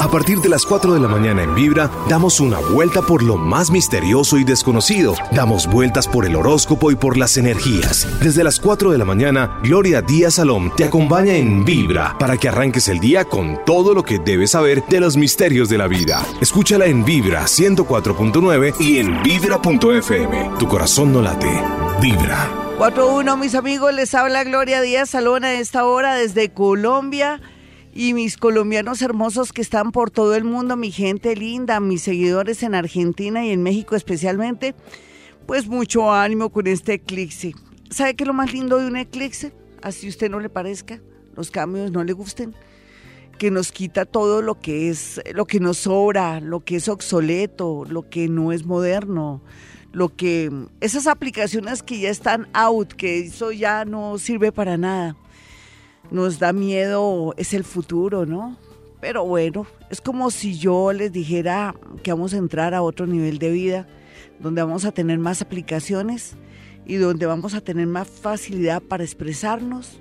A partir de las 4 de la mañana en Vibra, damos una vuelta por lo más misterioso y desconocido. Damos vueltas por el horóscopo y por las energías. Desde las 4 de la mañana, Gloria Díaz Salom te acompaña en Vibra para que arranques el día con todo lo que debes saber de los misterios de la vida. Escúchala en Vibra 104.9 y en Vibra.fm. Tu corazón no late. Vibra. 4-1, mis amigos, les habla Gloria Díaz Salón a esta hora desde Colombia y mis colombianos hermosos que están por todo el mundo, mi gente linda, mis seguidores en Argentina y en México especialmente, pues mucho ánimo con este eclipse. ¿Sabe qué es lo más lindo de un eclipse? Así usted no le parezca, los cambios no le gusten, que nos quita todo lo que es, lo que nos sobra, lo que es obsoleto, lo que no es moderno, lo que esas aplicaciones que ya están out, que eso ya no sirve para nada nos da miedo, es el futuro, ¿no? Pero bueno, es como si yo les dijera que vamos a entrar a otro nivel de vida, donde vamos a tener más aplicaciones y donde vamos a tener más facilidad para expresarnos,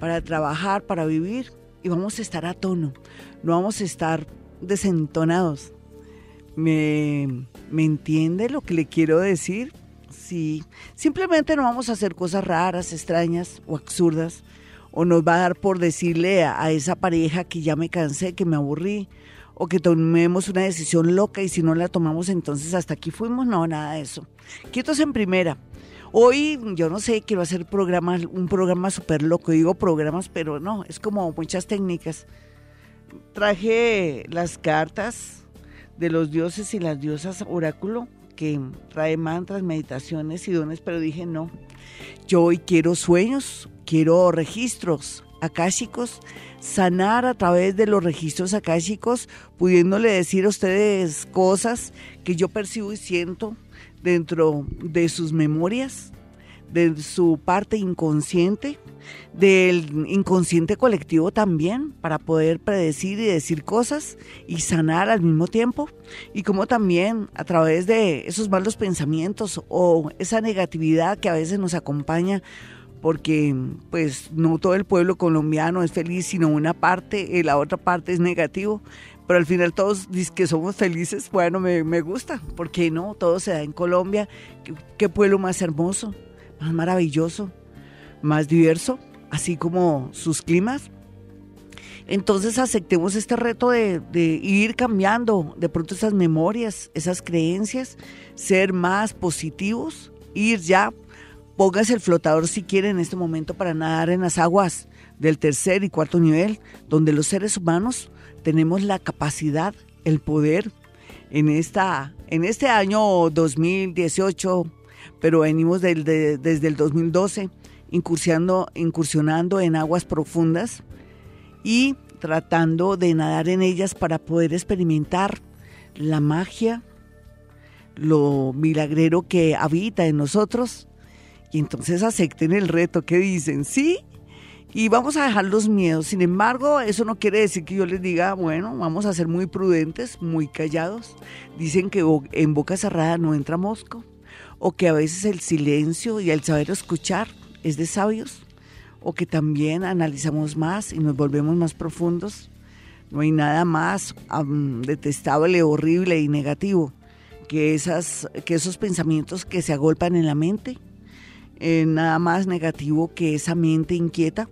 para trabajar, para vivir y vamos a estar a tono, no vamos a estar desentonados. ¿Me, ¿Me entiende lo que le quiero decir? Sí, simplemente no vamos a hacer cosas raras, extrañas o absurdas o nos va a dar por decirle a, esa pareja que ya me cansé, que me aburrí, o que tomemos una decisión loca y si no la tomamos entonces hasta aquí fuimos, no, nada de eso. Quietos en primera. Hoy, yo no sé, quiero hacer programas, un programa súper loco, digo programas, pero no, es como muchas técnicas. Traje las cartas de los dioses y las diosas oráculo, que trae mantras, meditaciones y dones, pero dije no, yo hoy quiero sueños, quiero registros akáshicos, sanar a través de los registros akáshicos, pudiéndole decir a ustedes cosas que yo percibo y siento dentro de sus memorias, de su parte inconsciente, del inconsciente colectivo también, para poder predecir y decir cosas y sanar al mismo tiempo, y como también a través de esos malos pensamientos o esa negatividad que a veces nos acompaña porque pues no todo el pueblo colombiano es feliz, sino una parte y la otra parte es negativo. Pero al final todos dicen que somos felices, bueno, me, me gusta, porque no, todo se da en Colombia. ¿Qué, pueblo más hermoso, más maravilloso, más diverso, así como sus climas. Entonces aceptemos este reto de, de, ir cambiando de pronto esas memorias, esas creencias, ser más positivos, ir ya Póngase el flotador si quiere en este momento para nadar en las aguas del tercer y cuarto nivel, donde los seres humanos tenemos la capacidad, el poder en, esta, en este año 2018, pero venimos desde el 2012 incursionando, incursionando en aguas profundas y tratando de nadar en ellas para poder experimentar la magia, lo milagrero que habita en nosotros y entonces acepten el reto que dicen, sí, y vamos a dejar los miedos. Sin embargo, eso no quiere decir que yo les diga, bueno, vamos a ser muy prudentes, muy callados. Dicen que en boca cerrada no entra mosco, o que a veces el silencio y el saber escuchar es de sabios, o que también analizamos más y nos volvemos más profundos. No hay nada más detestable, horrible y negativo que, esas, que esos pensamientos que se agolpan en la mente eh, nada más negativo que esa mente inquieta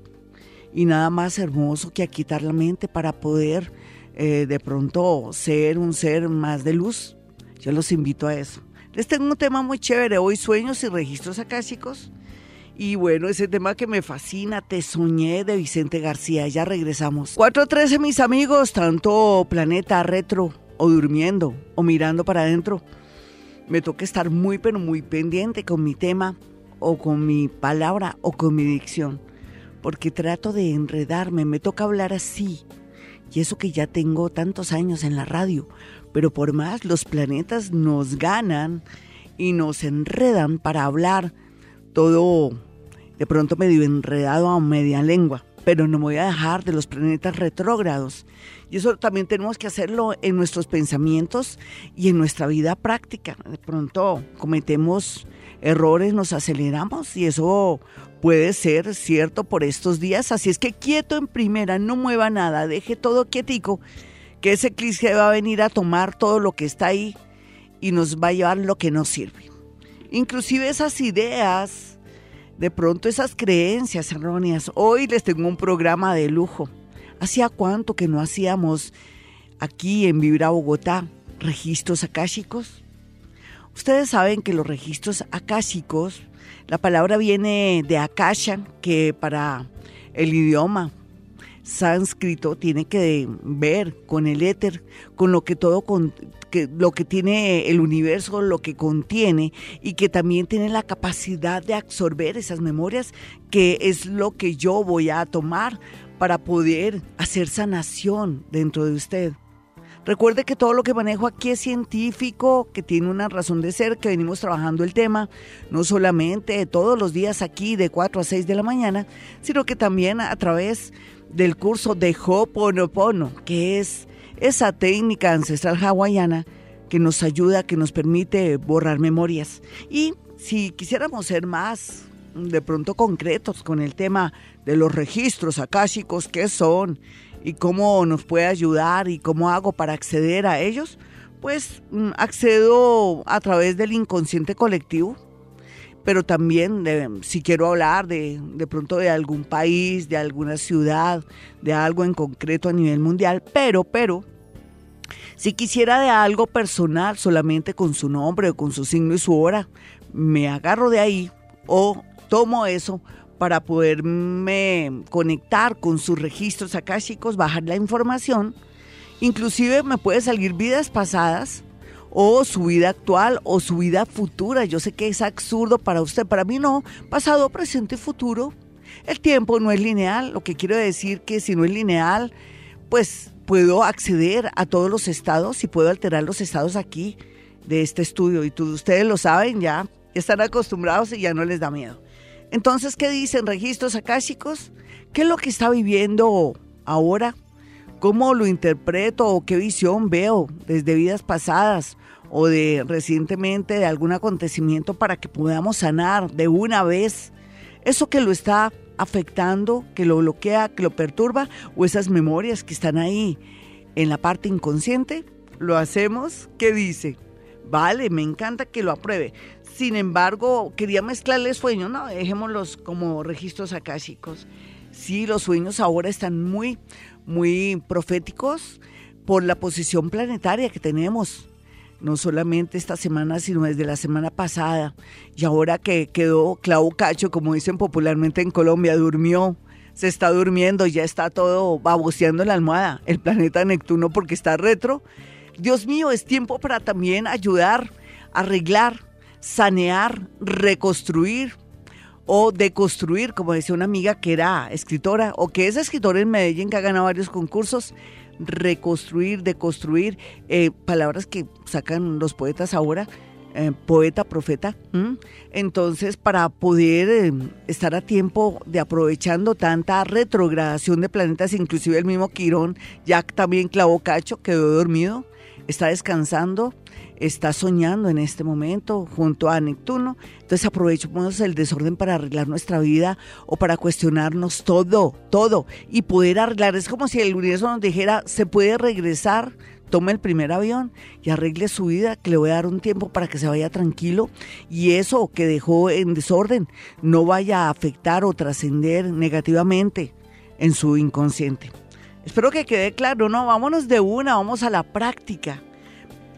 y nada más hermoso que aquitar la mente para poder eh, de pronto ser un ser más de luz. Yo los invito a eso. Les tengo un tema muy chévere hoy, sueños y registros acásicos. Y bueno, ese tema que me fascina, Te soñé de Vicente García. Ya regresamos. 4.13 mis amigos, tanto planeta retro o durmiendo o mirando para adentro. Me toca estar muy pero muy pendiente con mi tema o con mi palabra o con mi dicción, porque trato de enredarme, me toca hablar así. Y eso que ya tengo tantos años en la radio, pero por más los planetas nos ganan y nos enredan para hablar todo de pronto medio enredado a media lengua, pero no me voy a dejar de los planetas retrógrados. Y eso también tenemos que hacerlo en nuestros pensamientos y en nuestra vida práctica. De pronto cometemos errores nos aceleramos y eso puede ser cierto por estos días. Así es que quieto en primera, no mueva nada, deje todo quietico, que ese eclipse va a venir a tomar todo lo que está ahí y nos va a llevar lo que nos sirve. Inclusive esas ideas, de pronto esas creencias erróneas. Hoy les tengo un programa de lujo. ¿Hacía cuánto que no hacíamos aquí en Vibra Bogotá registros akáshicos? Ustedes saben que los registros akáshicos, la palabra viene de akasha, que para el idioma sánscrito tiene que ver con el éter, con lo que todo con, que, lo que tiene el universo, lo que contiene y que también tiene la capacidad de absorber esas memorias, que es lo que yo voy a tomar para poder hacer sanación dentro de usted. Recuerde que todo lo que manejo aquí es científico, que tiene una razón de ser, que venimos trabajando el tema, no solamente todos los días aquí de 4 a 6 de la mañana, sino que también a través del curso de Ho'oponopono, que es esa técnica ancestral hawaiana que nos ayuda, que nos permite borrar memorias. Y si quisiéramos ser más de pronto concretos con el tema de los registros akáshicos, qué son y cómo nos puede ayudar y cómo hago para acceder a ellos, pues mm, accedo a través del inconsciente colectivo, pero también si quiero hablar de, de pronto de algún país, de alguna ciudad, de algo en concreto a nivel mundial, pero, pero, si quisiera de algo personal, solamente con su nombre o con su signo y su hora, me agarro de ahí o tomo eso para poderme conectar con sus registros akáshicos, bajar la información. Inclusive me puede salir vidas pasadas o su vida actual o su vida futura. Yo sé que es absurdo para usted, para mí no. Pasado, presente, futuro. El tiempo no es lineal, lo que quiero decir que si no es lineal, pues puedo acceder a todos los estados y puedo alterar los estados aquí de este estudio. Y todos ustedes lo saben ya, están acostumbrados y ya no les da miedo. Entonces, ¿qué dicen registros akáshicos? ¿Qué es lo que está viviendo ahora? ¿Cómo lo interpreto o qué visión veo desde vidas pasadas o de recientemente de algún acontecimiento para que podamos sanar de una vez eso que lo está afectando, que lo bloquea, que lo perturba o esas memorias que están ahí en la parte inconsciente? Lo hacemos, ¿qué dice? Vale, me encanta que lo apruebe. Sin embargo, quería mezclarle sueños, no, dejémoslos como registros akáshicos. Sí, los sueños ahora están muy, muy proféticos por la posición planetaria que tenemos. No solamente esta semana, sino desde la semana pasada. Y ahora que quedó clavo cacho, como dicen popularmente en Colombia, durmió, se está durmiendo, ya está todo baboseando en la almohada, el planeta Neptuno porque está retro. Dios mío, es tiempo para también ayudar, arreglar sanear, reconstruir o deconstruir, como decía una amiga que era escritora o que es escritora en Medellín que ha ganado varios concursos, reconstruir, deconstruir, eh, palabras que sacan los poetas ahora, eh, poeta, profeta. Entonces, para poder eh, estar a tiempo de aprovechando tanta retrogradación de planetas, inclusive el mismo Quirón, ya también clavó cacho, quedó dormido, está descansando está soñando en este momento junto a Neptuno. Entonces aprovechemos el desorden para arreglar nuestra vida o para cuestionarnos todo, todo y poder arreglar. Es como si el universo nos dijera, se puede regresar, tome el primer avión y arregle su vida, que le voy a dar un tiempo para que se vaya tranquilo y eso que dejó en desorden no vaya a afectar o trascender negativamente en su inconsciente. Espero que quede claro, ¿no? Vámonos de una, vamos a la práctica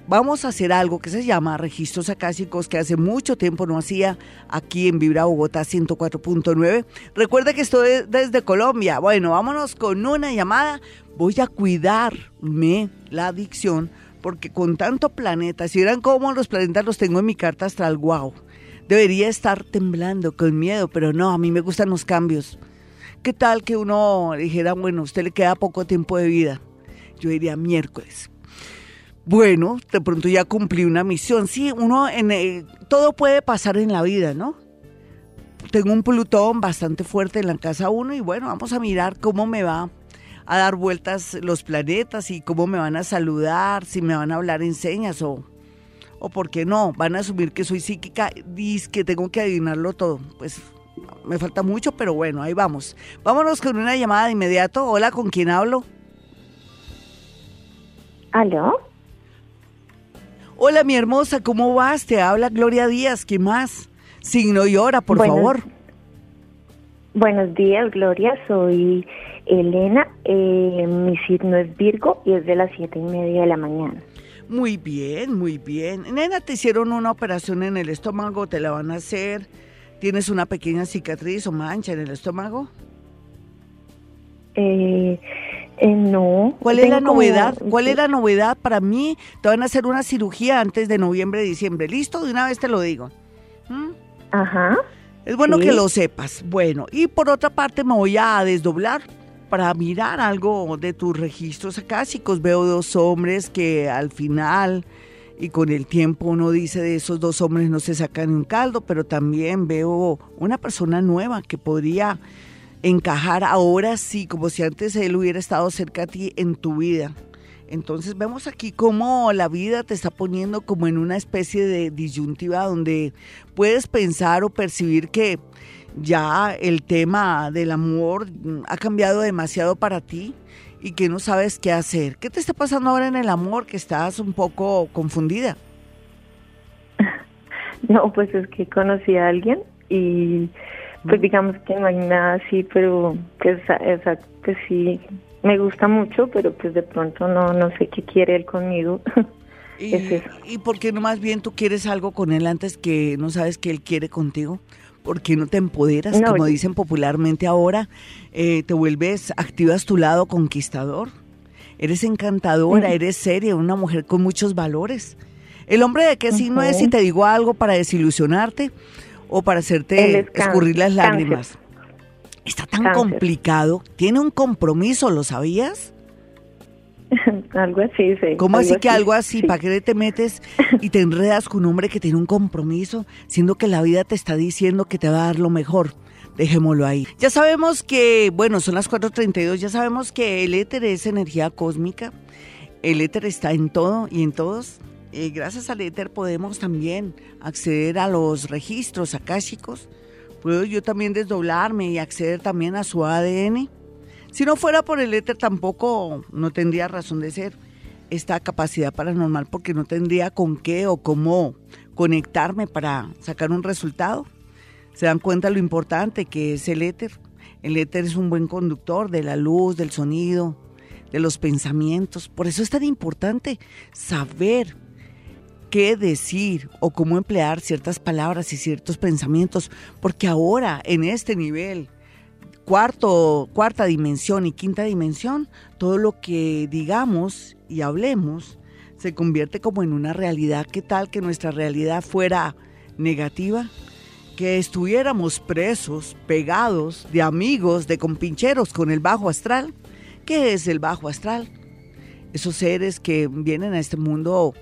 vamos a hacer algo que se llama registros acásicos que hace mucho tiempo no hacía aquí en Vibra Bogotá 104.9. Recuerda que estoy desde Colombia. Bueno, vámonos con una llamada. Voy a cuidarme la adicción porque con tanto planeta, si vieran cómo los planetas los tengo en mi carta astral, wow. Debería estar temblando con miedo, pero no, a mí me gustan los cambios. ¿Qué tal que uno dijera, bueno, usted le queda poco tiempo de vida? Yo diría miércoles bueno, de pronto ya cumplí una misión. Sí, uno en eh, todo puede pasar en la vida, ¿no? Tengo un Plutón bastante fuerte en la casa 1 y bueno, vamos a mirar cómo me va a dar vueltas los planetas y cómo me van a saludar, si me van a hablar en señas o, o por qué no, van a asumir que soy psíquica y que tengo que adivinarlo todo. Pues me falta mucho, pero bueno, ahí vamos. Vámonos con una llamada de inmediato. Hola, ¿con quién hablo? ¿Aló? Hola, mi hermosa, ¿cómo vas? Te habla Gloria Díaz, ¿qué más? Signo y hora, por favor. Buenos días, Gloria. Soy Elena. Eh, mi signo es Virgo y es de las siete y media de la mañana. Muy bien, muy bien. Nena, te hicieron una operación en el estómago, te la van a hacer. ¿Tienes una pequeña cicatriz o mancha en el estómago? Eh, eh no. ¿Cuál es la novedad? ¿Cuál es la novedad para mí? Te van a hacer una cirugía antes de noviembre, diciembre. ¿Listo? De una vez te lo digo. ¿Mm? Ajá. Es bueno que lo sepas. Bueno, y por otra parte me voy a desdoblar para mirar algo de tus registros acásicos. Veo dos hombres que al final y con el tiempo uno dice de esos dos hombres no se sacan un caldo, pero también veo una persona nueva que podría encajar ahora sí, como si antes él hubiera estado cerca a ti en tu vida. Entonces vemos aquí cómo la vida te está poniendo como en una especie de disyuntiva donde puedes pensar o percibir que ya el tema del amor ha cambiado demasiado para ti y que no sabes qué hacer. ¿Qué te está pasando ahora en el amor que estás un poco confundida? No, pues es que conocí a alguien y pues digamos que no hay nada así, pero pues, pues sí, me gusta mucho, pero pues de pronto no, no sé qué quiere él conmigo. ¿Y, ¿Y por qué no más bien tú quieres algo con él antes que no sabes que él quiere contigo? ¿Por qué no te empoderas, como dicen popularmente ahora? Eh, ¿Te vuelves, activas tu lado conquistador? Eres encantadora, eres seria, una mujer con muchos valores. ¿El hombre de qué signo es si te digo algo para desilusionarte o para hacerte escurrir las lágrimas? Está tan complicado. Tiene un compromiso, ¿lo sabías? algo así, sí. ¿Cómo así que algo así? ¿Para qué te metes y te enredas con un hombre que tiene un compromiso, siendo que la vida te está diciendo que te va a dar lo mejor? Dejémoslo ahí. Ya sabemos que, bueno, son las 4.32, ya sabemos que el éter es energía cósmica. El éter está en todo y en todos. Y gracias al éter podemos también acceder a los registros akáshicos. Puedo yo también desdoblarme y acceder también a su ADN si no fuera por el éter tampoco no tendría razón de ser esta capacidad paranormal porque no tendría con qué o cómo conectarme para sacar un resultado. Se dan cuenta lo importante que es el éter. El éter es un buen conductor de la luz, del sonido, de los pensamientos. Por eso es tan importante saber qué decir o cómo emplear ciertas palabras y ciertos pensamientos, porque ahora en este nivel cuarto, cuarta dimensión y quinta dimensión, todo lo que digamos y hablemos se convierte como en una realidad. ¿Qué tal que nuestra realidad fuera negativa? Que estuviéramos presos, pegados, de amigos, de compincheros con el bajo astral. ¿Qué es el bajo astral? Esos seres que vienen a este mundo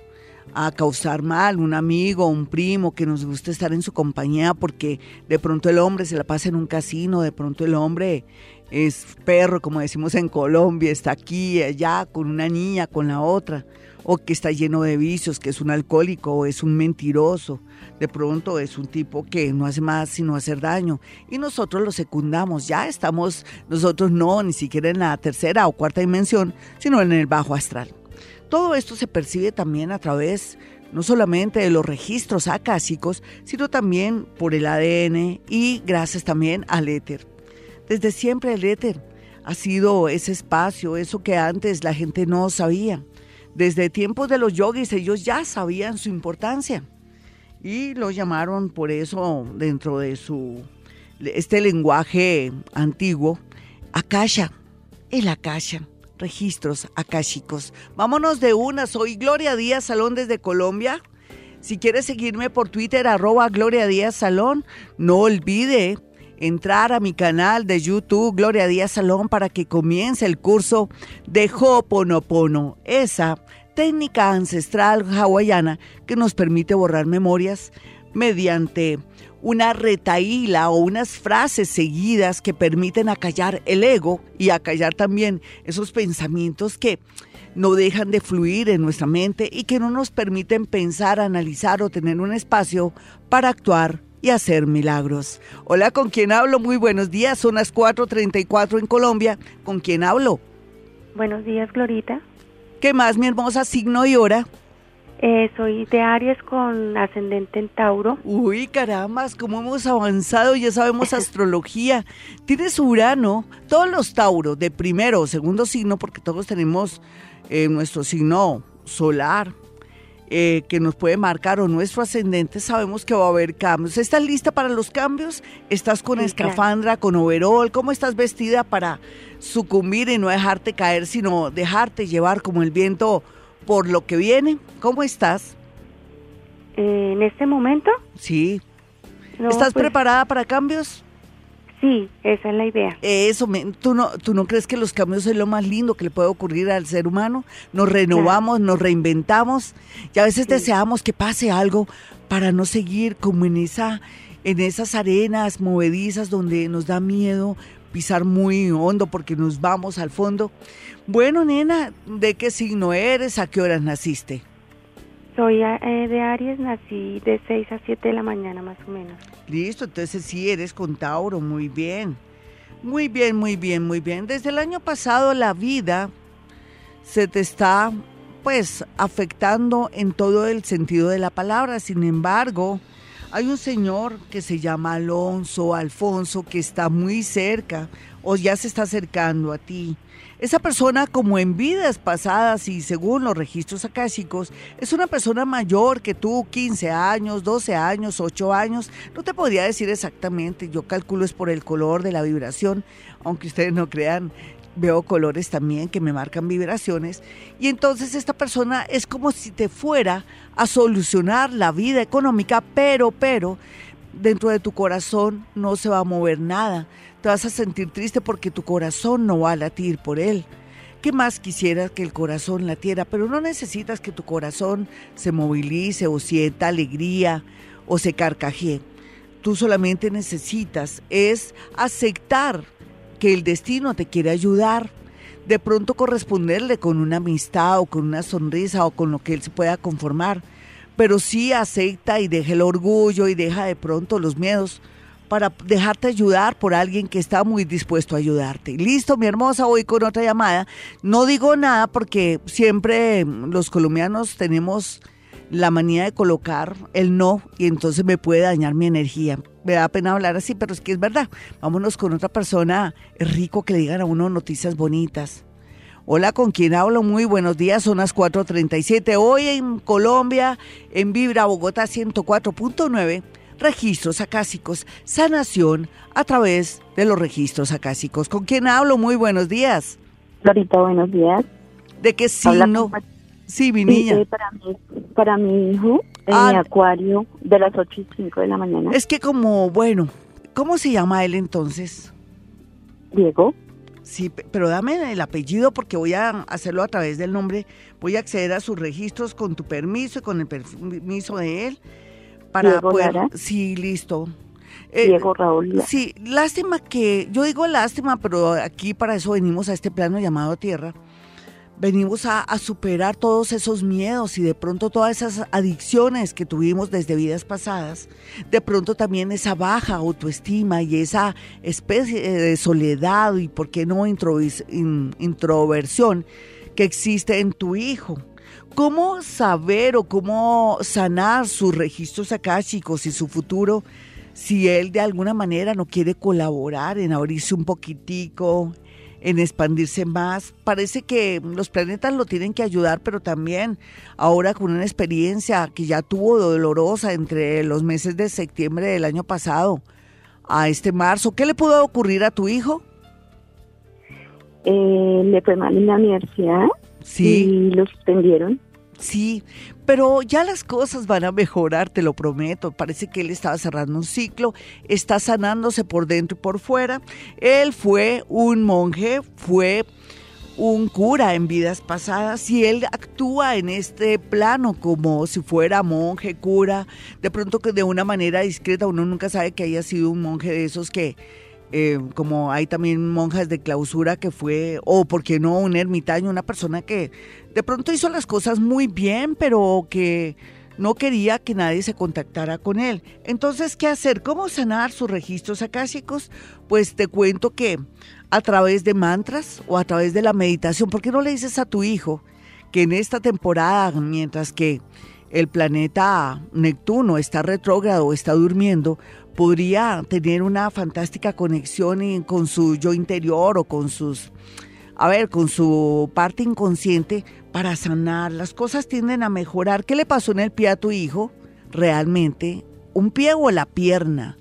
a causar mal, un amigo, un primo que nos gusta estar en su compañía porque de pronto el hombre se la pasa en un casino, de pronto el hombre es perro, como decimos en Colombia, está aquí, allá, con una niña, con la otra, o que está lleno de vicios, que es un alcohólico o es un mentiroso, de pronto es un tipo que no hace más sino hacer daño, y nosotros lo secundamos, ya estamos nosotros no, ni siquiera en la tercera o cuarta dimensión, sino en el bajo astral. Todo esto se percibe también a través no solamente de los registros acásicos, sino también por el ADN y gracias también al éter. Desde siempre el éter ha sido ese espacio, eso que antes la gente no sabía. Desde tiempos de los yogis ellos ya sabían su importancia y lo llamaron por eso dentro de su este lenguaje antiguo Akasha, el Akasha registros akáshicos. Vámonos de una, soy Gloria Díaz Salón desde Colombia. Si quieres seguirme por Twitter, arroba Gloria Díaz Salón, no olvide entrar a mi canal de YouTube, Gloria Díaz Salón, para que comience el curso de Ho'oponopono, esa técnica ancestral hawaiana que nos permite borrar memorias mediante una retaíla o unas frases seguidas que permiten acallar el ego y acallar también esos pensamientos que no dejan de fluir en nuestra mente y que no nos permiten pensar, analizar o tener un espacio para actuar y hacer milagros. Hola, ¿con quién hablo? Muy buenos días, son las 4.34 en Colombia. ¿Con quién hablo? Buenos días, Glorita. ¿Qué más, mi hermosa signo y hora? Eh, soy de Aries con ascendente en Tauro. Uy, caramba, cómo hemos avanzado, ya sabemos astrología. Tienes Urano, todos los Tauros, de primero o segundo signo, porque todos tenemos eh, nuestro signo solar, eh, que nos puede marcar o nuestro ascendente, sabemos que va a haber cambios. ¿Estás lista para los cambios? ¿Estás con escafandra, con overol? ¿Cómo estás vestida para sucumbir y no dejarte caer, sino dejarte llevar como el viento? Por lo que viene. ¿Cómo estás? ¿En este momento? Sí. ¿Estás pues preparada para cambios? Sí, esa es la idea. Eso, ¿tú no, ¿tú no crees que los cambios es lo más lindo que le puede ocurrir al ser humano? Nos renovamos, nos reinventamos y a veces deseamos que pase algo para no seguir como en, esa, en esas arenas movedizas donde nos da miedo pisar muy hondo porque nos vamos al fondo. Bueno, nena, ¿de qué signo eres? ¿A qué horas naciste? Soy eh, de Aries, nací de 6 a 7 de la mañana más o menos. Listo, entonces sí eres con Tauro, muy bien. Muy bien, muy bien, muy bien. Desde el año pasado la vida se te está pues afectando en todo el sentido de la palabra. Sin embargo, hay un señor que se llama Alonso, Alfonso, que está muy cerca o ya se está acercando a ti esa persona, como en vidas pasadas y según los registros akáshicos, es una persona mayor que tú, 15 años, 12 años, 8 años. No te podría decir exactamente, yo calculo es por el color de la vibración, aunque ustedes no crean, veo colores también que me marcan vibraciones. Y entonces esta persona es como si te fuera a solucionar la vida económica, pero, pero, dentro de tu corazón no se va a mover nada te vas a sentir triste porque tu corazón no va a latir por él. ¿Qué más quisieras que el corazón latiera? Pero no necesitas que tu corazón se movilice o sienta alegría o se carcajee. Tú solamente necesitas es aceptar que el destino te quiere ayudar. De pronto corresponderle con una amistad o con una sonrisa o con lo que él se pueda conformar. Pero sí acepta y deja el orgullo y deja de pronto los miedos para dejarte ayudar por alguien que está muy dispuesto a ayudarte. Listo, mi hermosa, voy con otra llamada. No digo nada porque siempre los colombianos tenemos la manía de colocar el no y entonces me puede dañar mi energía. Me da pena hablar así, pero es que es verdad. Vámonos con otra persona. Rico que le digan a uno noticias bonitas. Hola, ¿con quién hablo? Muy buenos días, son las 4.37. Hoy en Colombia, en Vibra Bogotá 104.9 registros acásicos, sanación a través de los registros acásicos. ¿Con quién hablo? Muy buenos días. Florita, buenos días. ¿De qué signo? Sí, mi niña. para, mi, para mi hijo, en mi ah. acuario, de las 8 y 5 de la mañana. Es que como, bueno, ¿cómo se llama él entonces? Diego. Sí, pero dame el apellido porque voy a hacerlo a través del nombre. Voy a acceder a sus registros con tu permiso y con el permiso de él para poder... Sí, listo. Eh, Diego Raúl. Sí, lástima que, yo digo lástima, pero aquí para eso venimos a este plano llamado Tierra. Venimos a, superar todos esos miedos y de pronto todas esas adicciones que tuvimos desde vidas pasadas. De pronto también esa baja autoestima y esa especie de soledad y, ¿por qué no, introversión que existe en tu hijo. ¿Cómo saber o cómo sanar sus registros akáshicos y su futuro si él de alguna manera no quiere colaborar en abrirse un poquitico, en expandirse más? Parece que los planetas lo tienen que ayudar, pero también ahora con una experiencia que ya tuvo dolorosa entre los meses de septiembre del año pasado a este marzo, ¿qué le pudo ocurrir a tu hijo? Eh, le fue mal en la universidad. Sí. Y lo suspendieron. Sí, pero ya las cosas van a mejorar, te lo prometo. Parece que él estaba cerrando un ciclo, está sanándose por dentro y por fuera. Él fue un monje, fue un cura en vidas pasadas y él actúa en este plano como si fuera monje, cura, de pronto que de una manera discreta, uno nunca sabe que haya sido un monje de esos que eh, como hay también monjas de clausura que fue, o por qué no, un ermitaño, una persona que de pronto hizo las cosas muy bien, pero que no quería que nadie se contactara con él. Entonces, ¿qué hacer? ¿Cómo sanar sus registros acásicos? Pues te cuento que a través de mantras o a través de la meditación, ¿por qué no le dices a tu hijo? que en esta temporada, mientras que el planeta Neptuno está retrógrado, está durmiendo, podría tener una fantástica conexión con su yo interior o con sus, a ver, con su parte inconsciente para sanar. Las cosas tienden a mejorar. ¿Qué le pasó en el pie a tu hijo? Realmente, ¿un pie o la pierna?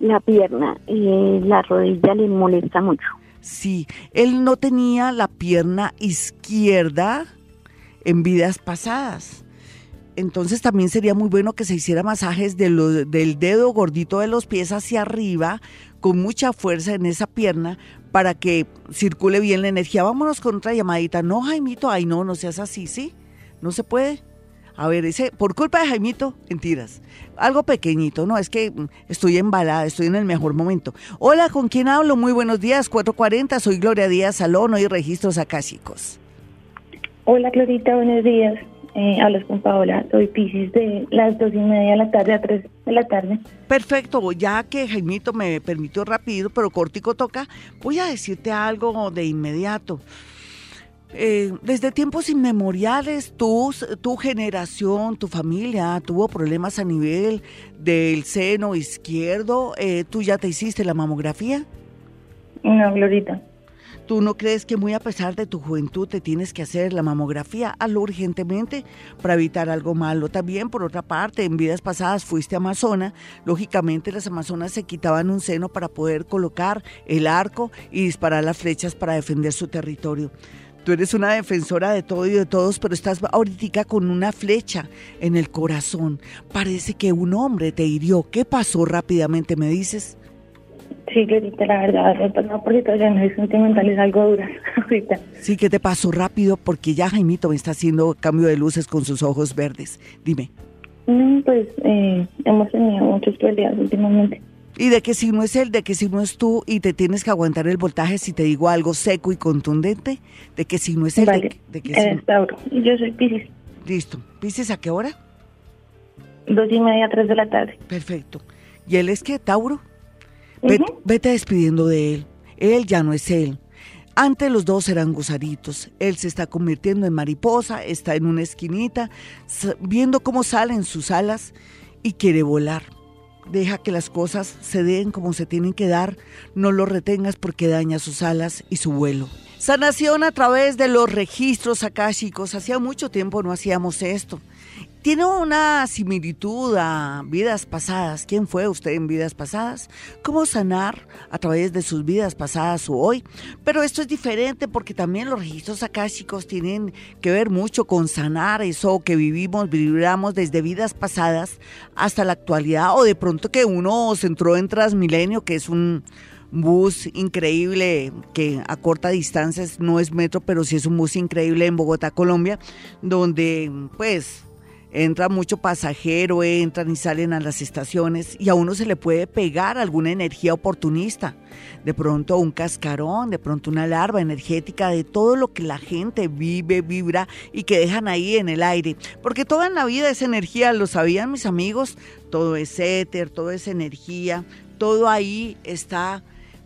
La pierna, eh, la rodilla le molesta mucho. Sí, él no tenía la pierna izquierda en vidas pasadas. Entonces también sería muy bueno que se hiciera masajes del dedo gordito de los pies hacia arriba con mucha fuerza en esa pierna para que circule bien la energía. Vámonos con otra llamadita. No, Jaimito, ay no, no seas así, ¿sí? No se puede. A ver, ese, por culpa de Jaimito, mentiras. Algo pequeñito, no, es que mm, estoy embalada, estoy en el mejor momento. Hola, ¿con quién hablo? Muy buenos días, 440, soy Gloria Díaz Salón, y registros chicos. Hola, Glorita, buenos días. Eh, hablas con Paola, soy Pisces de las dos y media de la tarde a tres de la tarde. Perfecto, ya que Jaimito me permitió rápido, pero cortico toca, voy a decirte algo de inmediato. Eh, desde tiempos inmemoriales, tu, tu generación, tu familia tuvo problemas a nivel del seno izquierdo. Eh, ¿Tú ya te hiciste la mamografía? No, Glorita. ¿Tú no crees que muy a pesar de tu juventud te tienes que hacer la mamografía? Hazlo urgentemente para evitar algo malo. También, por otra parte, en vidas pasadas fuiste amazona. Lógicamente, las amazonas se quitaban un seno para poder colocar el arco y disparar las flechas para defender su territorio. Tú eres una defensora de todo y de todos, pero estás ahorita con una flecha en el corazón. Parece que un hombre te hirió. ¿Qué pasó rápidamente, me dices? Sí, Clarita, la verdad, he pasado por situaciones sentimentales algo duras ahorita. Sí, ¿qué te pasó rápido? Porque ya Jaimito me está haciendo cambio de luces con sus ojos verdes. Dime. No, pues eh, hemos tenido muchos peleas últimamente. ¿Y de qué signo es él? ¿De qué signo es tú? Y te tienes que aguantar el voltaje si te digo algo seco y contundente. ¿De qué signo es él? Vale. ¿De, qué signo? Tauro. Y yo soy Pisces. Listo. ¿Pisces a qué hora? Dos y media, tres de la tarde. Perfecto. ¿Y él es qué? ¿Tauro? Vete, despidiendo de él. Él ya no es él. Antes los dos eran gusaritos. Él se está convirtiendo en mariposa, está en una esquinita, viendo cómo salen sus alas y quiere volar. Deja que las cosas se den como se tienen que dar, no lo retengas porque daña sus alas y su vuelo. Sanación a través de los registros akáshicos. Hacía mucho tiempo no hacíamos esto tiene una similitud a vidas pasadas. ¿Quién fue usted en vidas pasadas? ¿Cómo sanar a través de sus vidas pasadas o hoy? Pero esto es diferente porque también los registros akáshicos tienen que ver mucho con sanar eso que vivimos, vibramos desde vidas pasadas hasta la actualidad o de pronto que uno se entró en Transmilenio, que es un bus increíble que a corta distancia no es metro, pero sí es un bus increíble en Bogotá, Colombia, donde pues entra mucho pasajero, entran y salen a las estaciones y a uno se le puede pegar alguna energía oportunista, de pronto un cascarón, de pronto una larva energética de todo lo que la gente vive, vibra y que dejan ahí en el aire, porque toda en la vida es energía, lo sabían mis amigos, todo es éter, todo es energía, todo ahí está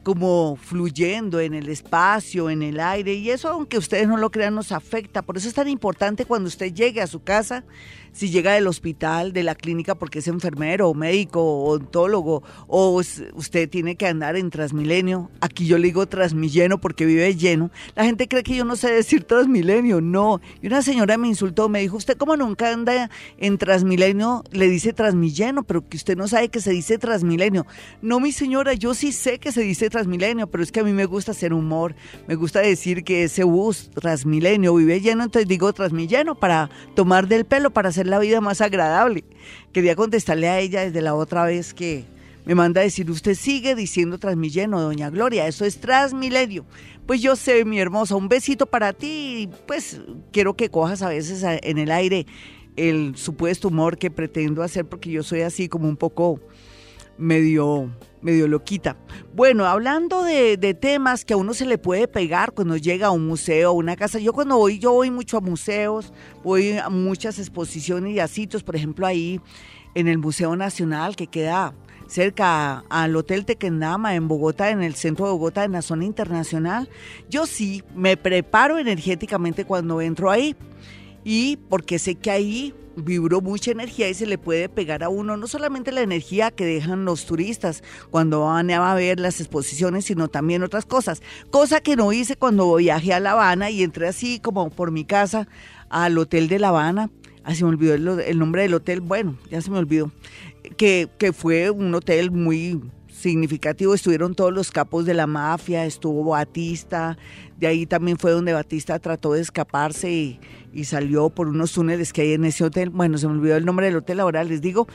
como fluyendo en el espacio, en el aire, y eso, aunque ustedes no lo crean, nos afecta. Por eso es tan importante cuando usted llegue a su casa, si llega del hospital, de la clínica porque es enfermero médico odontólogo o usted tiene que andar en Transmilenio. Aquí yo le digo Transmilleno porque vive lleno. La gente cree que yo no sé decir Transmilenio, no. Y una señora me insultó, me dijo, usted como nunca anda en Transmilenio, le dice Transmilleno, pero que usted no sabe que se dice Transmilenio. No, mi señora, yo sí sé que se dice Transmilenio, pero es que a mí me gusta hacer humor, me gusta decir que ese bus Transmilenio vive lleno, entonces digo Transmilleno para tomar del pelo, para hacer la vida más agradable. Quería contestarle a ella desde la otra vez que me manda a decir, usted sigue diciendo Transmilenio, doña Gloria, eso es Transmilenio. Pues yo sé, mi hermosa, un besito para ti, pues quiero que cojas a veces en el aire el supuesto humor que pretendo hacer porque yo soy así como un poco medio medio loquita. Bueno, hablando de, temas que a uno se le puede pegar cuando llega a un museo, a una casa. Yo cuando voy, yo voy mucho a museos, voy a muchas exposiciones y a sitios, por ejemplo, ahí en el Museo Nacional que queda cerca al Hotel Tequendama en Bogotá, en el centro de Bogotá, en la zona internacional. Yo sí me preparo energéticamente cuando entro ahí y porque sé que ahí vibró mucha energía y se le puede pegar a uno no solamente la energía que dejan los turistas cuando van a ver las exposiciones, sino también otras cosas. Cosa que no hice cuando viajé a La Habana y entré así como por mi casa al Hotel de La Habana. Así me olvidó el, nombre del hotel, bueno, ya se me olvidó, que, que fue un hotel muy significativo. Estuvieron todos los capos de la mafia, estuvo Batista, de ahí también fue donde Batista trató de escaparse y, salió por unos túneles que hay en ese hotel. Bueno, se me olvidó el nombre del hotel ahora, les digo,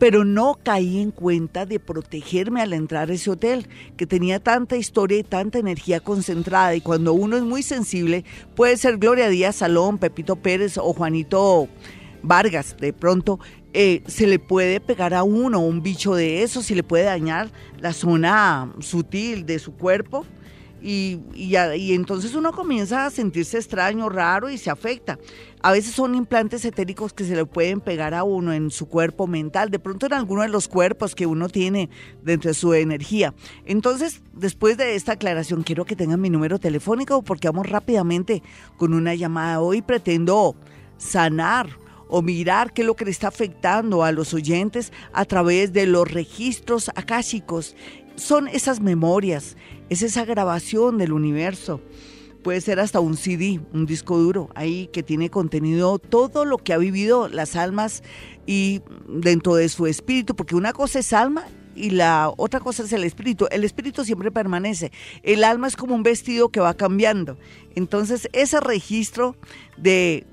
pero no caí en cuenta de protegerme al entrar a ese hotel, que tenía tanta historia y tanta energía concentrada. Y cuando uno es muy sensible, puede ser Gloria Díaz Salón, Pepito Pérez o Juanito Vargas, de pronto eh, se le puede pegar a uno un bicho de eso, se le puede dañar la zona sutil de su cuerpo y, y, entonces uno comienza a sentirse extraño, raro y se afecta. A veces son implantes etéricos que se le pueden pegar a uno en su cuerpo mental, de pronto en alguno de los cuerpos que uno tiene dentro de su energía. Entonces, después de esta aclaración, quiero que tengan mi número telefónico porque vamos rápidamente con una llamada. Hoy pretendo sanar o mirar qué es lo que le está afectando a los oyentes a través de los registros akáshicos. Son esas memorias, es esa grabación del universo. Puede ser hasta un CD, un disco duro, ahí que tiene contenido todo lo que ha vivido las almas y dentro de su espíritu, porque una cosa es alma y la otra cosa es el espíritu. El espíritu siempre permanece. El alma es como un vestido que va cambiando. Entonces, ese registro de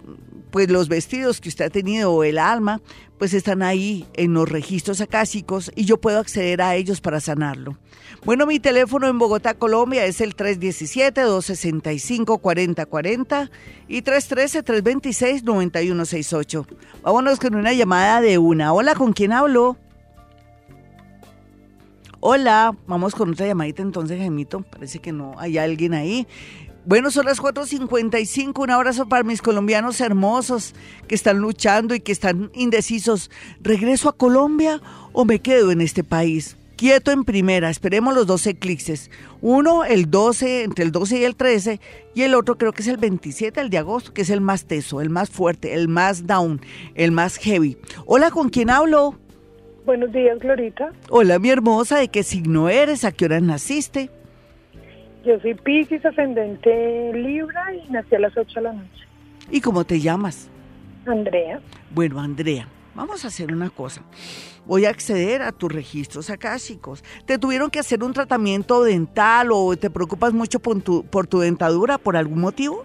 pues los vestidos que usted ha tenido o el alma, pues están ahí en los registros acásicos y yo puedo acceder a ellos para sanarlo. Bueno, mi teléfono en Bogotá, Colombia es el 317-265-4040 y 313-326-9168. Vámonos con una llamada de una. Hola, ¿con quién hablo? Hola, vamos con otra llamadita entonces, Gemito. Parece que no hay alguien ahí. Bueno, son las 4.55. Un abrazo para mis colombianos hermosos que están luchando y que están indecisos. ¿Regreso a Colombia o me quedo en este país? quieto en primera, esperemos los dos eclipses. Uno el 12, entre el 12 y el 13, y el otro creo que es el 27, el de agosto, que es el más teso, el más fuerte, el más down, el más heavy. Hola, ¿con quién hablo? Buenos días, Glorita. Hola, mi hermosa, ¿de qué signo eres? ¿A qué hora naciste? Yo soy Pisces, ascendente Libra y nací a las 8 de la noche. ¿Y cómo te llamas? Andrea. Bueno, Andrea, vamos a hacer una cosa voy a acceder a tus registros akáshicos. ¿Te tuvieron que hacer un tratamiento dental o te preocupas mucho por tu, por tu dentadura por algún motivo?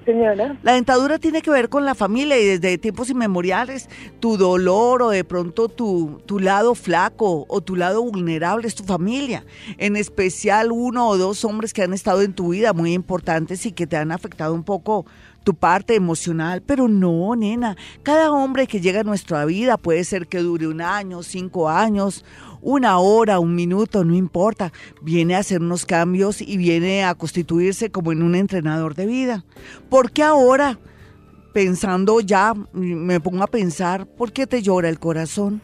Señora. La dentadura tiene que ver con la familia y desde tiempos inmemoriales tu dolor o de pronto tu, tu lado flaco o tu lado vulnerable es tu familia. En especial uno o dos hombres que han estado en tu vida muy importantes y que te han afectado un poco tu parte emocional, pero no, nena, cada hombre que llega a nuestra vida puede ser que dure un año, cinco años, una hora, un minuto, no importa, viene a hacer unos cambios y viene a constituirse como en un entrenador de vida. ¿Por qué ahora, pensando ya, me pongo a pensar, ¿por qué te llora el corazón?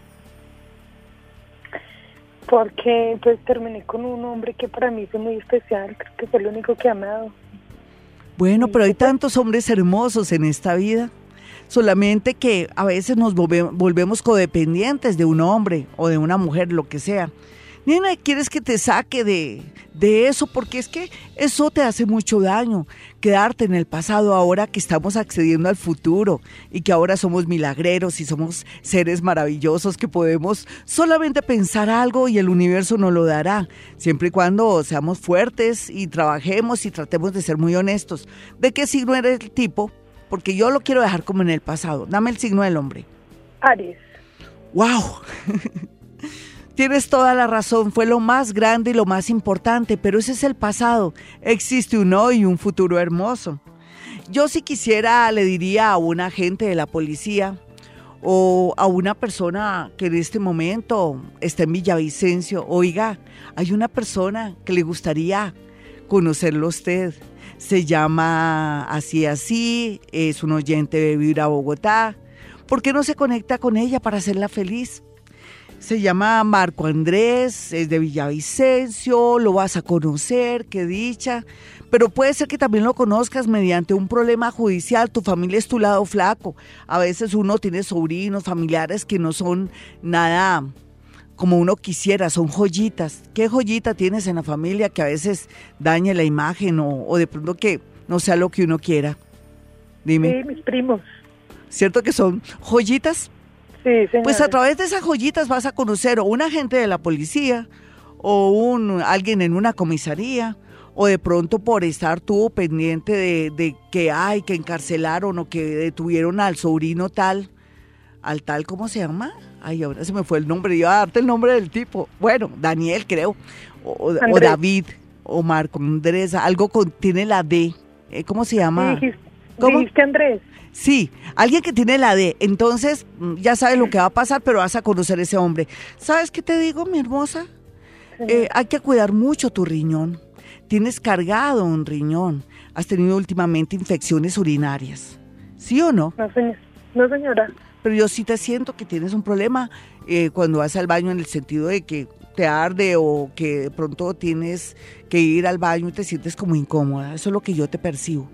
Porque pues terminé con un hombre que para mí fue muy especial, creo que fue el único que ha amado. Bueno, pero hay tantos hombres hermosos en esta vida. Solamente que a veces nos volvemos codependientes de un hombre o de una mujer, lo que sea. Nena, ¿quieres que te saque de, de eso? Porque es que eso te hace mucho daño. Quedarte en el pasado ahora que estamos accediendo al futuro y que ahora somos milagreros y somos seres maravillosos que podemos solamente pensar algo y el universo nos lo dará, siempre y cuando seamos fuertes y trabajemos y tratemos de ser muy honestos. ¿De qué signo eres el tipo? Porque yo lo quiero dejar como en el pasado. Dame el signo del hombre. Aries. ¡Wow! Tienes toda la razón, fue lo más grande y lo más importante, pero ese es el pasado. Existe un hoy y un futuro hermoso. Yo si quisiera le diría a un agente de la policía o a una persona que en este momento está en Villavicencio, oiga, hay una persona que le gustaría conocerlo a usted. Se llama así así, es un oyente de Vibra Bogotá. ¿Por qué no se conecta con ella para hacerla feliz? Se llama Marco Andrés, es de Villavicencio, lo vas a conocer, qué dicha. Pero puede ser que también lo conozcas mediante un problema judicial. Tu familia es tu lado flaco. A veces uno tiene sobrinos, familiares que no son nada como uno quisiera, son joyitas. ¿Qué joyita tienes en la familia que a veces dañe la imagen o, de pronto que no sea lo que uno quiera? Dime. Sí, mis primos. ¿Cierto que son joyitas? Sí, señora. Pues a través de esas joyitas vas a conocer o un agente de la policía o un alguien en una comisaría o de pronto por estar tú pendiente de, de que hay que encarcelaron o que detuvieron al sobrino tal, al tal, ¿cómo se llama? Ay, ahora se me fue el nombre, iba a darte el nombre del tipo. Bueno, Daniel creo, o, David, o Marco Andrés, algo con, tiene la D. Eh, ¿Cómo se llama? Dijiste, ¿Cómo? Andrés. Sí, alguien que tiene la D. Entonces, mm, ya sabes lo que va a pasar, pero vas a conocer ese hombre. ¿Sabes qué te digo, mi hermosa? Eh, hay que cuidar mucho tu riñón tienes cargado un riñón, has tenido últimamente infecciones urinarias. ¿Sí o no? No, señora. Pero yo sí te siento que tienes un problema eh, cuando vas al baño en el sentido de que te arde o que de pronto tienes que ir al baño y te sientes como incómoda. Eso es lo que yo te percibo.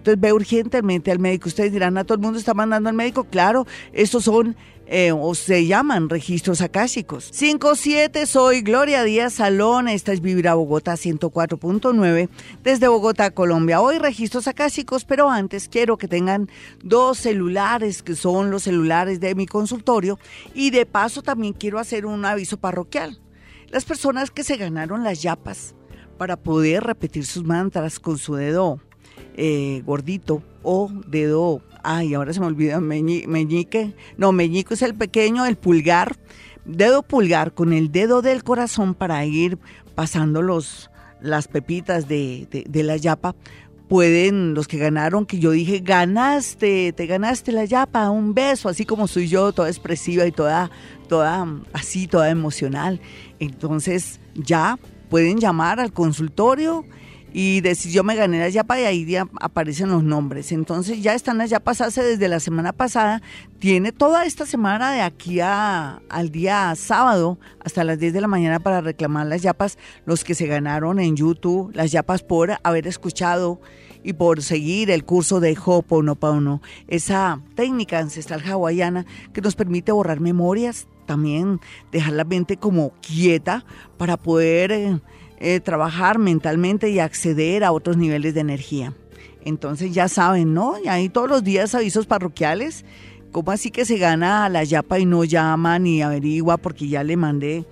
Entonces ve urgentemente al médico. Ustedes dirán, ¿a todo el mundo está mandando al médico? Claro, estos son eh, o se llaman registros akáshicos. 5-7, soy Gloria Díaz Salón, esta es Vivir a Bogotá 104.9 desde Bogotá, Colombia. Hoy registros akáshicos, pero antes quiero que tengan dos celulares que son los celulares de mi consultorio y de paso también quiero hacer un aviso parroquial. Las personas que se ganaron las yapas para poder repetir sus mantras con su dedo eh, gordito o dedo ay, ahora se me olvida, meñique, no, meñico es el pequeño, el pulgar, dedo pulgar con el dedo del corazón para ir pasando los, las pepitas de, de, la yapa, pueden, los que ganaron, que yo dije, ganaste, te ganaste la yapa, un beso, así como soy yo, toda expresiva y toda, toda así, toda emocional. Entonces ya pueden llamar al consultorio y decir yo me gané la yapa y ahí aparecen los nombres. Entonces ya están las yapas hace desde la semana pasada, tiene toda esta semana de aquí a, al día sábado hasta las 10 de la mañana para reclamar las yapas, los que se ganaron en YouTube, las yapas por haber escuchado y por seguir el curso de Ho'oponopono, esa técnica ancestral hawaiana que nos permite borrar memorias, también dejar la mente como quieta para poder... Eh, eh, trabajar mentalmente y acceder a otros niveles de energía. Entonces ya saben, ¿no? Y ahí todos los días avisos parroquiales. ¿Cómo así que se gana la yapa y no llama ni averigua porque ya le mandé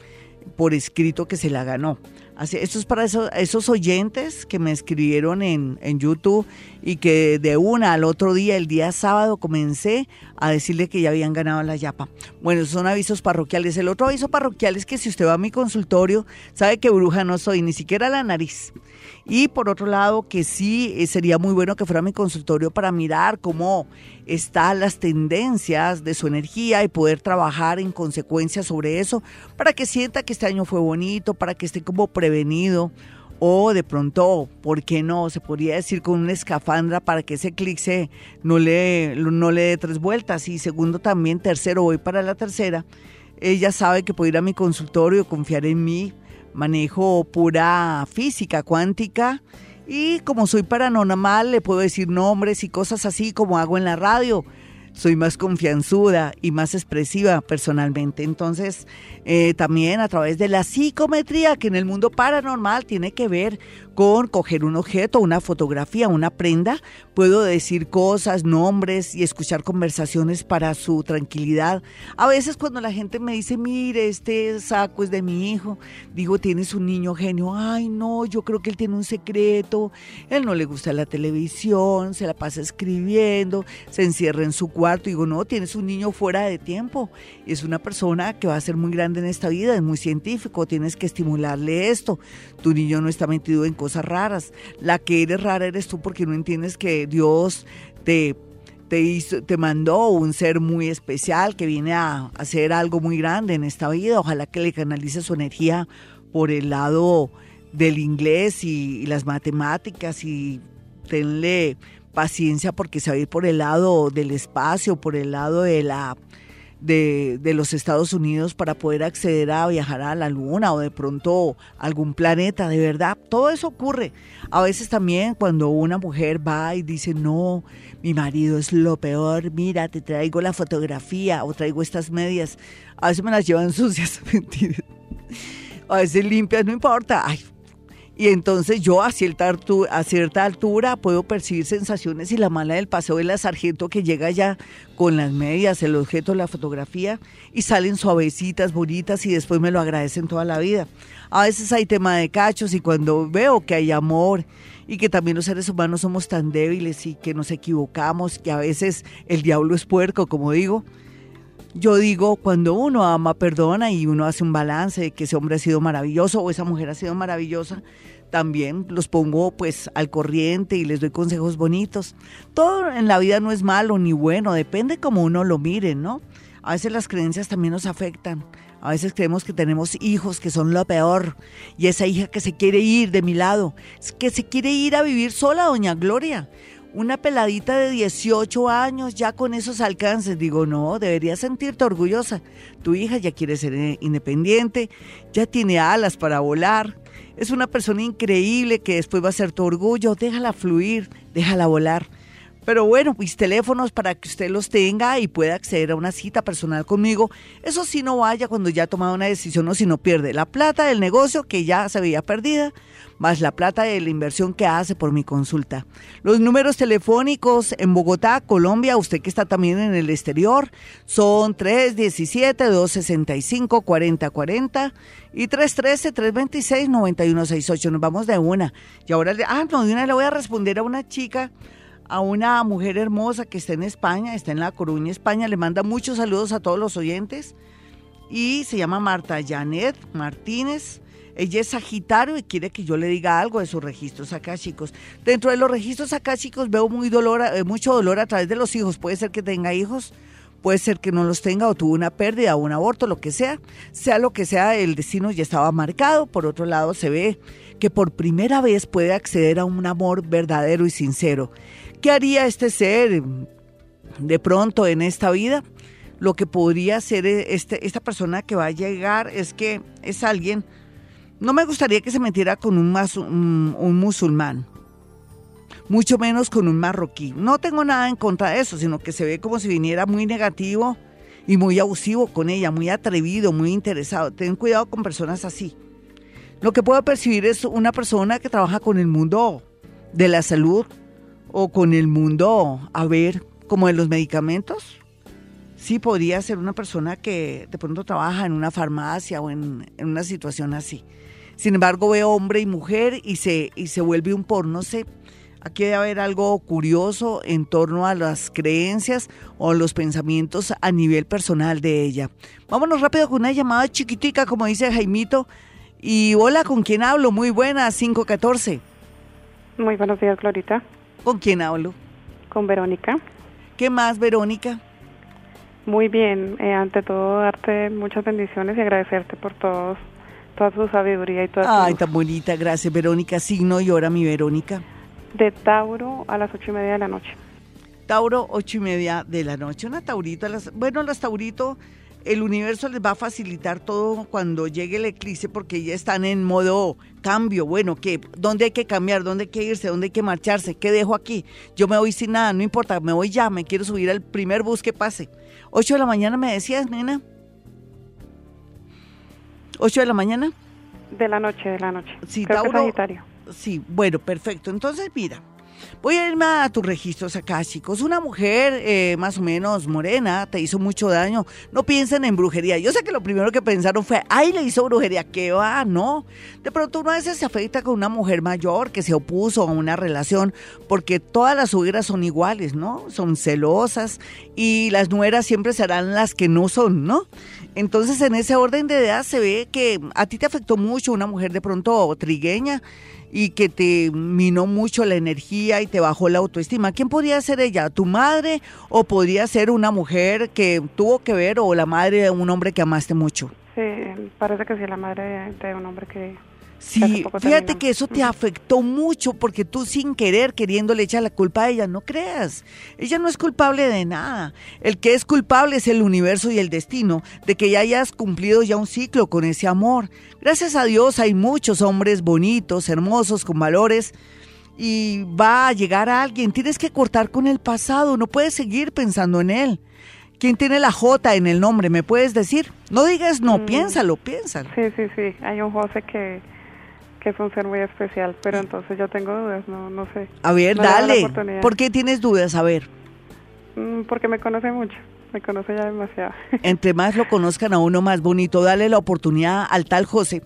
por escrito que se la ganó? Esto es para esos, oyentes que me escribieron en, en, YouTube y que de una al otro día, el día sábado, comencé a decirle que ya habían ganado la yapa. Bueno, esos son avisos parroquiales. El otro aviso parroquial es que si usted va a mi consultorio, sabe que bruja no soy, ni siquiera la nariz. Y por otro lado, que sí eh, sería muy bueno que fuera a mi consultorio para mirar cómo están las tendencias de su energía y poder trabajar en consecuencia sobre eso para que sienta que este año fue bonito, para que esté como prevenido o de pronto, ¿por qué no? Se podría decir con una escafandra para que ese eclipse no le, no le dé tres vueltas. Y segundo también, tercero, voy para la tercera. Ella sabe que puede ir a mi consultorio, confiar en mí, manejo pura física cuántica y como soy paranormal le puedo decir nombres y cosas así como hago en la radio. Soy más confianzuda y más expresiva personalmente. Entonces, eh, también a través de la psicometría, que en el mundo paranormal tiene que ver con coger un objeto, una fotografía, una prenda, puedo decir cosas, nombres y escuchar conversaciones para su tranquilidad. A veces cuando la gente me dice, mire, este saco es de mi hijo, digo, tienes un niño genio, ay no, yo creo que él tiene un secreto, él no le gusta la televisión, se la pasa escribiendo, se encierra en su cuarto, digo, no, tienes un niño fuera de tiempo, es una persona que va a ser muy grande en esta vida, es muy científico, tienes que estimularle esto, tu niño no está metido en cosas raras. La que eres rara eres tú porque no entiendes que Dios te te, hizo, te mandó un ser muy especial que viene a hacer algo muy grande en esta vida. Ojalá que le canalice su energía por el lado del inglés y, y las matemáticas y tenle paciencia porque se va a ir por el lado del espacio, por el lado de la de, de, los Estados Unidos para poder acceder a viajar a la luna o de pronto algún planeta, de verdad, todo eso ocurre. A veces también cuando una mujer va y dice, no, mi marido es lo peor, mira, te traigo la fotografía o traigo estas medias, a veces me las llevan sucias, mentiras. A veces limpias, no importa, ay, y entonces yo a cierta, a cierta altura puedo percibir sensaciones y la mala del paseo de la sargento que llega ya con las medias, el objeto, la fotografía, y salen suavecitas, bonitas y después me lo agradecen toda la vida. A veces hay tema de cachos y cuando veo que hay amor y que también los seres humanos somos tan débiles y que nos equivocamos, que a veces el diablo es puerco, como digo, yo digo, cuando uno ama, perdona y uno hace un balance de que ese hombre ha sido maravilloso o esa mujer ha sido maravillosa, también los pongo pues al corriente y les doy consejos bonitos. Todo en la vida no es malo ni bueno, depende como uno lo mire, ¿no? A veces las creencias también nos afectan. A veces creemos que tenemos hijos que son lo peor y esa hija que se quiere ir de mi lado, que se quiere ir a vivir sola, doña Gloria. Una peladita de 18 años ya con esos alcances. Digo, no, deberías sentirte orgullosa. Tu hija ya quiere ser eh, independiente, ya tiene alas para volar. Es una persona increíble que después va a ser tu orgullo. Déjala fluir, déjala volar. Pero bueno, mis teléfonos para que usted los tenga y pueda acceder a una cita personal conmigo. Eso sí no vaya cuando ya ha tomado una decisión o si no pierde la plata del negocio que ya se veía perdida, más la plata de la inversión que hace por mi consulta. Los números telefónicos en Bogotá, Colombia, usted que está también en el exterior, son 317-265-4040 y 313-326-9168. Nos vamos de una. Y ahora, ah, no, de una le voy a responder a una chica a una mujer hermosa que está en España, está en La Coruña, España. Le manda muchos saludos a todos los oyentes. Y se llama Marta Janet Martínez. Ella es Sagitario y quiere que yo le diga algo de sus registros chicos. Dentro de los registros chicos, veo muy dolor, eh, mucho dolor a través de los hijos. Puede ser que tenga hijos, puede ser que no los tenga o tuvo una pérdida o un aborto, lo que sea. Sea lo que sea, el destino ya estaba marcado. Por otro lado, se ve que por primera vez puede acceder a un amor verdadero y sincero. ¿Qué haría este ser de pronto en esta vida? Lo que podría ser este, esta persona que va a llegar es que es alguien, no me gustaría que se metiera con un musulmán, mucho menos con un marroquí. No tengo nada en contra de eso, sino que se ve como si viniera muy negativo y muy abusivo con ella, muy atrevido, muy interesado. Ten cuidado con personas así. Lo que puedo percibir es una persona que trabaja con el mundo de la salud, o con el mundo a ver como de los medicamentos. Sí, podría ser una persona que de pronto trabaja en una farmacia o en, una situación así. Sin embargo, veo hombre y mujer y se, y se vuelve un por, no sé, aquí debe haber algo curioso en torno a las creencias o los pensamientos a nivel personal de ella. Vámonos rápido con una llamada chiquitica, como dice Jaimito. Y hola, ¿con quién hablo? Muy buena, 514. Muy buenos días, Glorita. ¿Con quién hablo? Con Verónica. ¿Qué más, Verónica? Muy bien. Eh, ante todo, darte muchas bendiciones y agradecerte por todos, toda tu sabiduría y toda Ay, tan bonita. Gracias, Verónica. Signo y hora, mi Verónica. De Tauro a las ocho y media de la noche. Tauro, ocho y media de la noche. Una taurita. Las, bueno, las taurito el universo les va a facilitar todo cuando llegue el eclipse porque ya están en modo cambio. Bueno, ¿qué? ¿dónde hay que cambiar? ¿Dónde hay que irse? ¿Dónde hay que marcharse? ¿Qué dejo aquí? Yo me voy sin nada, no importa, me voy ya, me quiero subir al primer bus que pase. ¿Ocho de la mañana me decías, nena? ¿Ocho de la mañana? De la noche, de la noche. Sí, Tauro. Sí, bueno, perfecto. Entonces, mira, Voy a irme a tus registros acá, chicos. Una mujer eh, más o menos morena te hizo mucho daño. No piensen en brujería. Yo sé que lo primero que pensaron fue, ay, le hizo brujería. ¿Qué va? No. De pronto uno a veces se afecta con una mujer mayor que se opuso a una relación porque todas las suegras son iguales, ¿no? Son celosas y las nueras siempre serán las que no son, ¿no? Entonces, en ese orden de edad se ve que a ti te afectó mucho una mujer de pronto trigueña y que te minó mucho la energía y te bajó la autoestima. ¿Quién podría ser ella? ¿Tu madre o podría ser una mujer que tuvo que ver o la madre de un hombre que amaste mucho? Sí, parece que sí, la madre de un hombre que Sí, fíjate que eso te afectó mucho porque tú sin querer, queriendo le echar la culpa a ella, no creas. Ella no es culpable de nada. El que es culpable es el universo y el destino de que ya hayas cumplido ya un ciclo con ese amor. Gracias a Dios hay muchos hombres bonitos, hermosos, con valores y va a llegar a alguien. Tienes que cortar con el pasado, no puedes seguir pensando en él. ¿Quién tiene la J en el nombre? ¿Me puedes decir? No digas no, mm. piénsalo, piénsalo. Sí, sí, sí. Hay un José que que es un ser muy especial, pero entonces yo tengo dudas, no, no sé. A ver, dale. ¿Por qué tienes dudas? A ver. Mm, porque me conoce mucho, me conoce ya demasiado. Entre más lo conozcan a uno más bonito, dale la oportunidad al tal José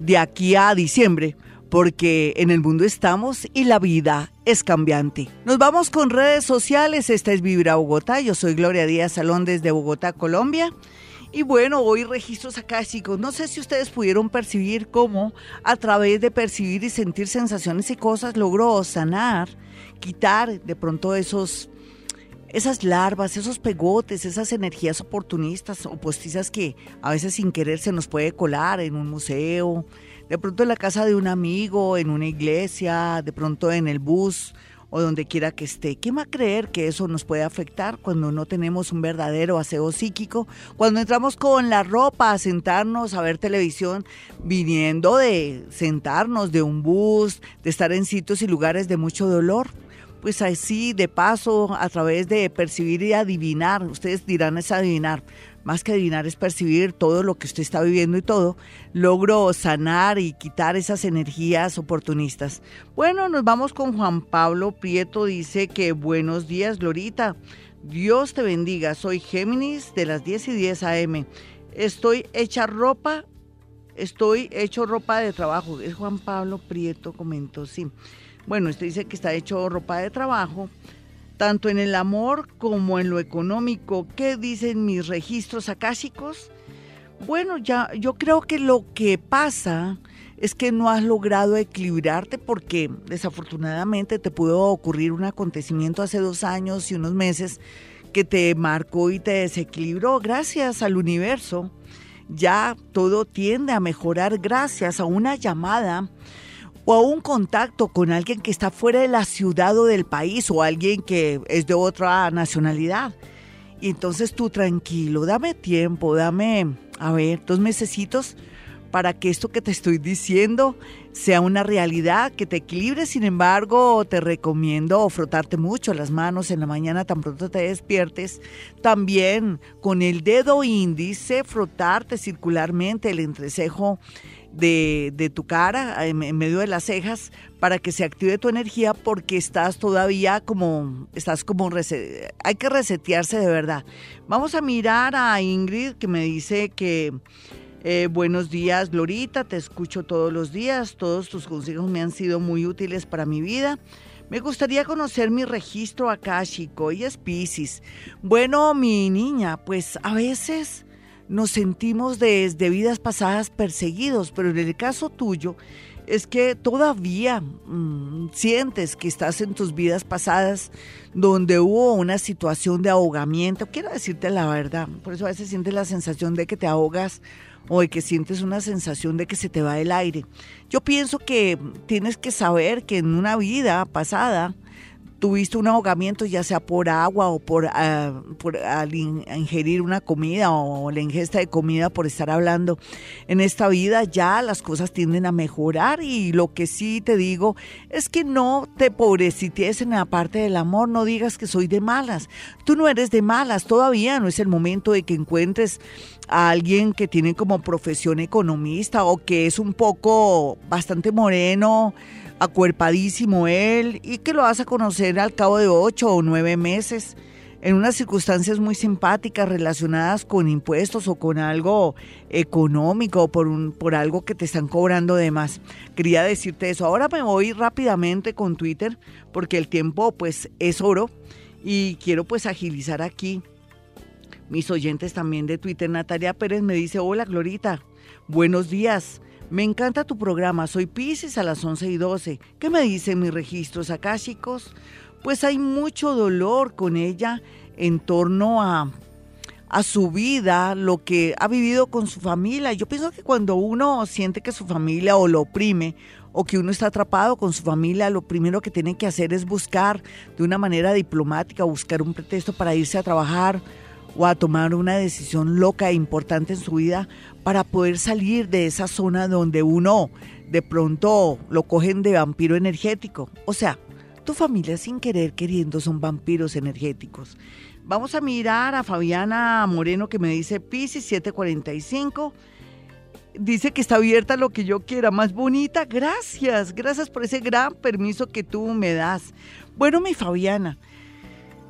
de aquí a diciembre, porque en el mundo estamos y la vida es cambiante. Nos vamos con redes sociales, esta es Vibra Bogotá, yo soy Gloria Díaz Salón desde Bogotá, Colombia. Y bueno, hoy registros acá, chicos. No sé si ustedes pudieron percibir cómo a través de percibir y sentir sensaciones y cosas logró sanar, quitar de pronto esos esas larvas, esos pegotes, esas energías oportunistas o postizas que a veces sin querer se nos puede colar en un museo, de pronto en la casa de un amigo, en una iglesia, de pronto en el bus o donde quiera que esté. ¿Quién va a creer que eso nos puede afectar cuando no tenemos un verdadero aseo psíquico? Cuando entramos con la ropa a sentarnos a ver televisión, viniendo de sentarnos de un bus, de estar en sitios y lugares de mucho dolor pues así de paso, a través de percibir y adivinar, ustedes dirán es adivinar, más que adivinar es percibir todo lo que usted está viviendo y todo, logro sanar y quitar esas energías oportunistas. Bueno, nos vamos con Juan Pablo Prieto, dice que buenos días, Glorita. Dios te bendiga, soy Géminis de las 10 y 10 AM. Estoy hecha ropa, estoy hecho ropa de trabajo. Es Juan Pablo Prieto, comentó, sí. Bueno, usted dice que está hecho ropa de trabajo tanto en el amor como en lo económico. ¿Qué dicen mis registros akáshicos? Bueno, ya yo creo que lo que pasa es que no has logrado equilibrarte porque desafortunadamente te pudo ocurrir un acontecimiento hace dos años y unos meses que te marcó y te desequilibró. Gracias al universo, ya todo tiende a mejorar gracias a una llamada o a un contacto con alguien que está fuera de la ciudad o del país o alguien que es de otra nacionalidad. Y entonces tú tranquilo, dame tiempo, dame, a ver, dos mesecitos para que esto que te estoy diciendo sea una realidad, que te equilibre. Sin embargo, te recomiendo frotarte mucho las manos en la mañana tan pronto te despiertes. También con el dedo índice, frotarte circularmente el entrecejo de, tu cara, en, medio de las cejas, para que se active tu energía porque estás todavía como, estás como, hay que resetearse de verdad. Vamos a mirar a Ingrid que me dice que eh, buenos días Glorita, te escucho todos los días, todos tus consejos me han sido muy útiles para mi vida. Me gustaría conocer mi registro acá, chico, y es Pisces. Bueno, mi niña, pues a veces nos sentimos desde vidas pasadas perseguidos, pero en el caso tuyo es que todavía mm, sientes que estás en tus vidas pasadas donde hubo una situación de ahogamiento. Quiero decirte la verdad, por eso a veces sientes la sensación de que te ahogas o de que sientes una sensación de que se te va el aire. Yo pienso que tienes que saber que en una vida pasada tuviste un ahogamiento ya sea por agua o por, ah, por al ingerir una comida o la ingesta de comida por estar hablando en esta vida, ya las cosas tienden a mejorar. Y lo que sí te digo es que no te pobrecites en la parte del amor, no digas que soy de malas, tú no eres de malas, todavía no es el momento de que encuentres a alguien que tiene como profesión economista o que es un poco bastante moreno, acuerpadísimo él y que lo vas a conocer al cabo de ocho o nueve meses en unas circunstancias muy simpáticas relacionadas con impuestos o con algo económico o por, un, por algo que te están cobrando de más. Quería decirte eso. Ahora me voy rápidamente con Twitter porque el tiempo pues es oro y quiero pues agilizar aquí mis oyentes también de Twitter. Natalia Pérez me dice, hola Glorita, buenos días. Me encanta tu programa, soy Pisces a las 11 y 12. ¿Qué me dicen mis registros chicos? Pues hay mucho dolor con ella en torno a, a su vida, lo que ha vivido con su familia. Yo pienso que cuando uno siente que su familia o lo oprime o que uno está atrapado con su familia, lo primero que tiene que hacer es buscar de una manera diplomática, buscar un pretexto para irse a trabajar o a tomar una decisión loca e importante en su vida para poder salir de esa zona donde uno de pronto lo cogen de vampiro energético. O sea, tu familia sin querer queriendo son vampiros energéticos. Vamos a mirar a Fabiana Moreno que me dice Pisces 745 dice que está abierta lo que yo quiera, más bonita. Gracias, gracias por ese gran permiso que tú me das. Bueno, mi Fabiana,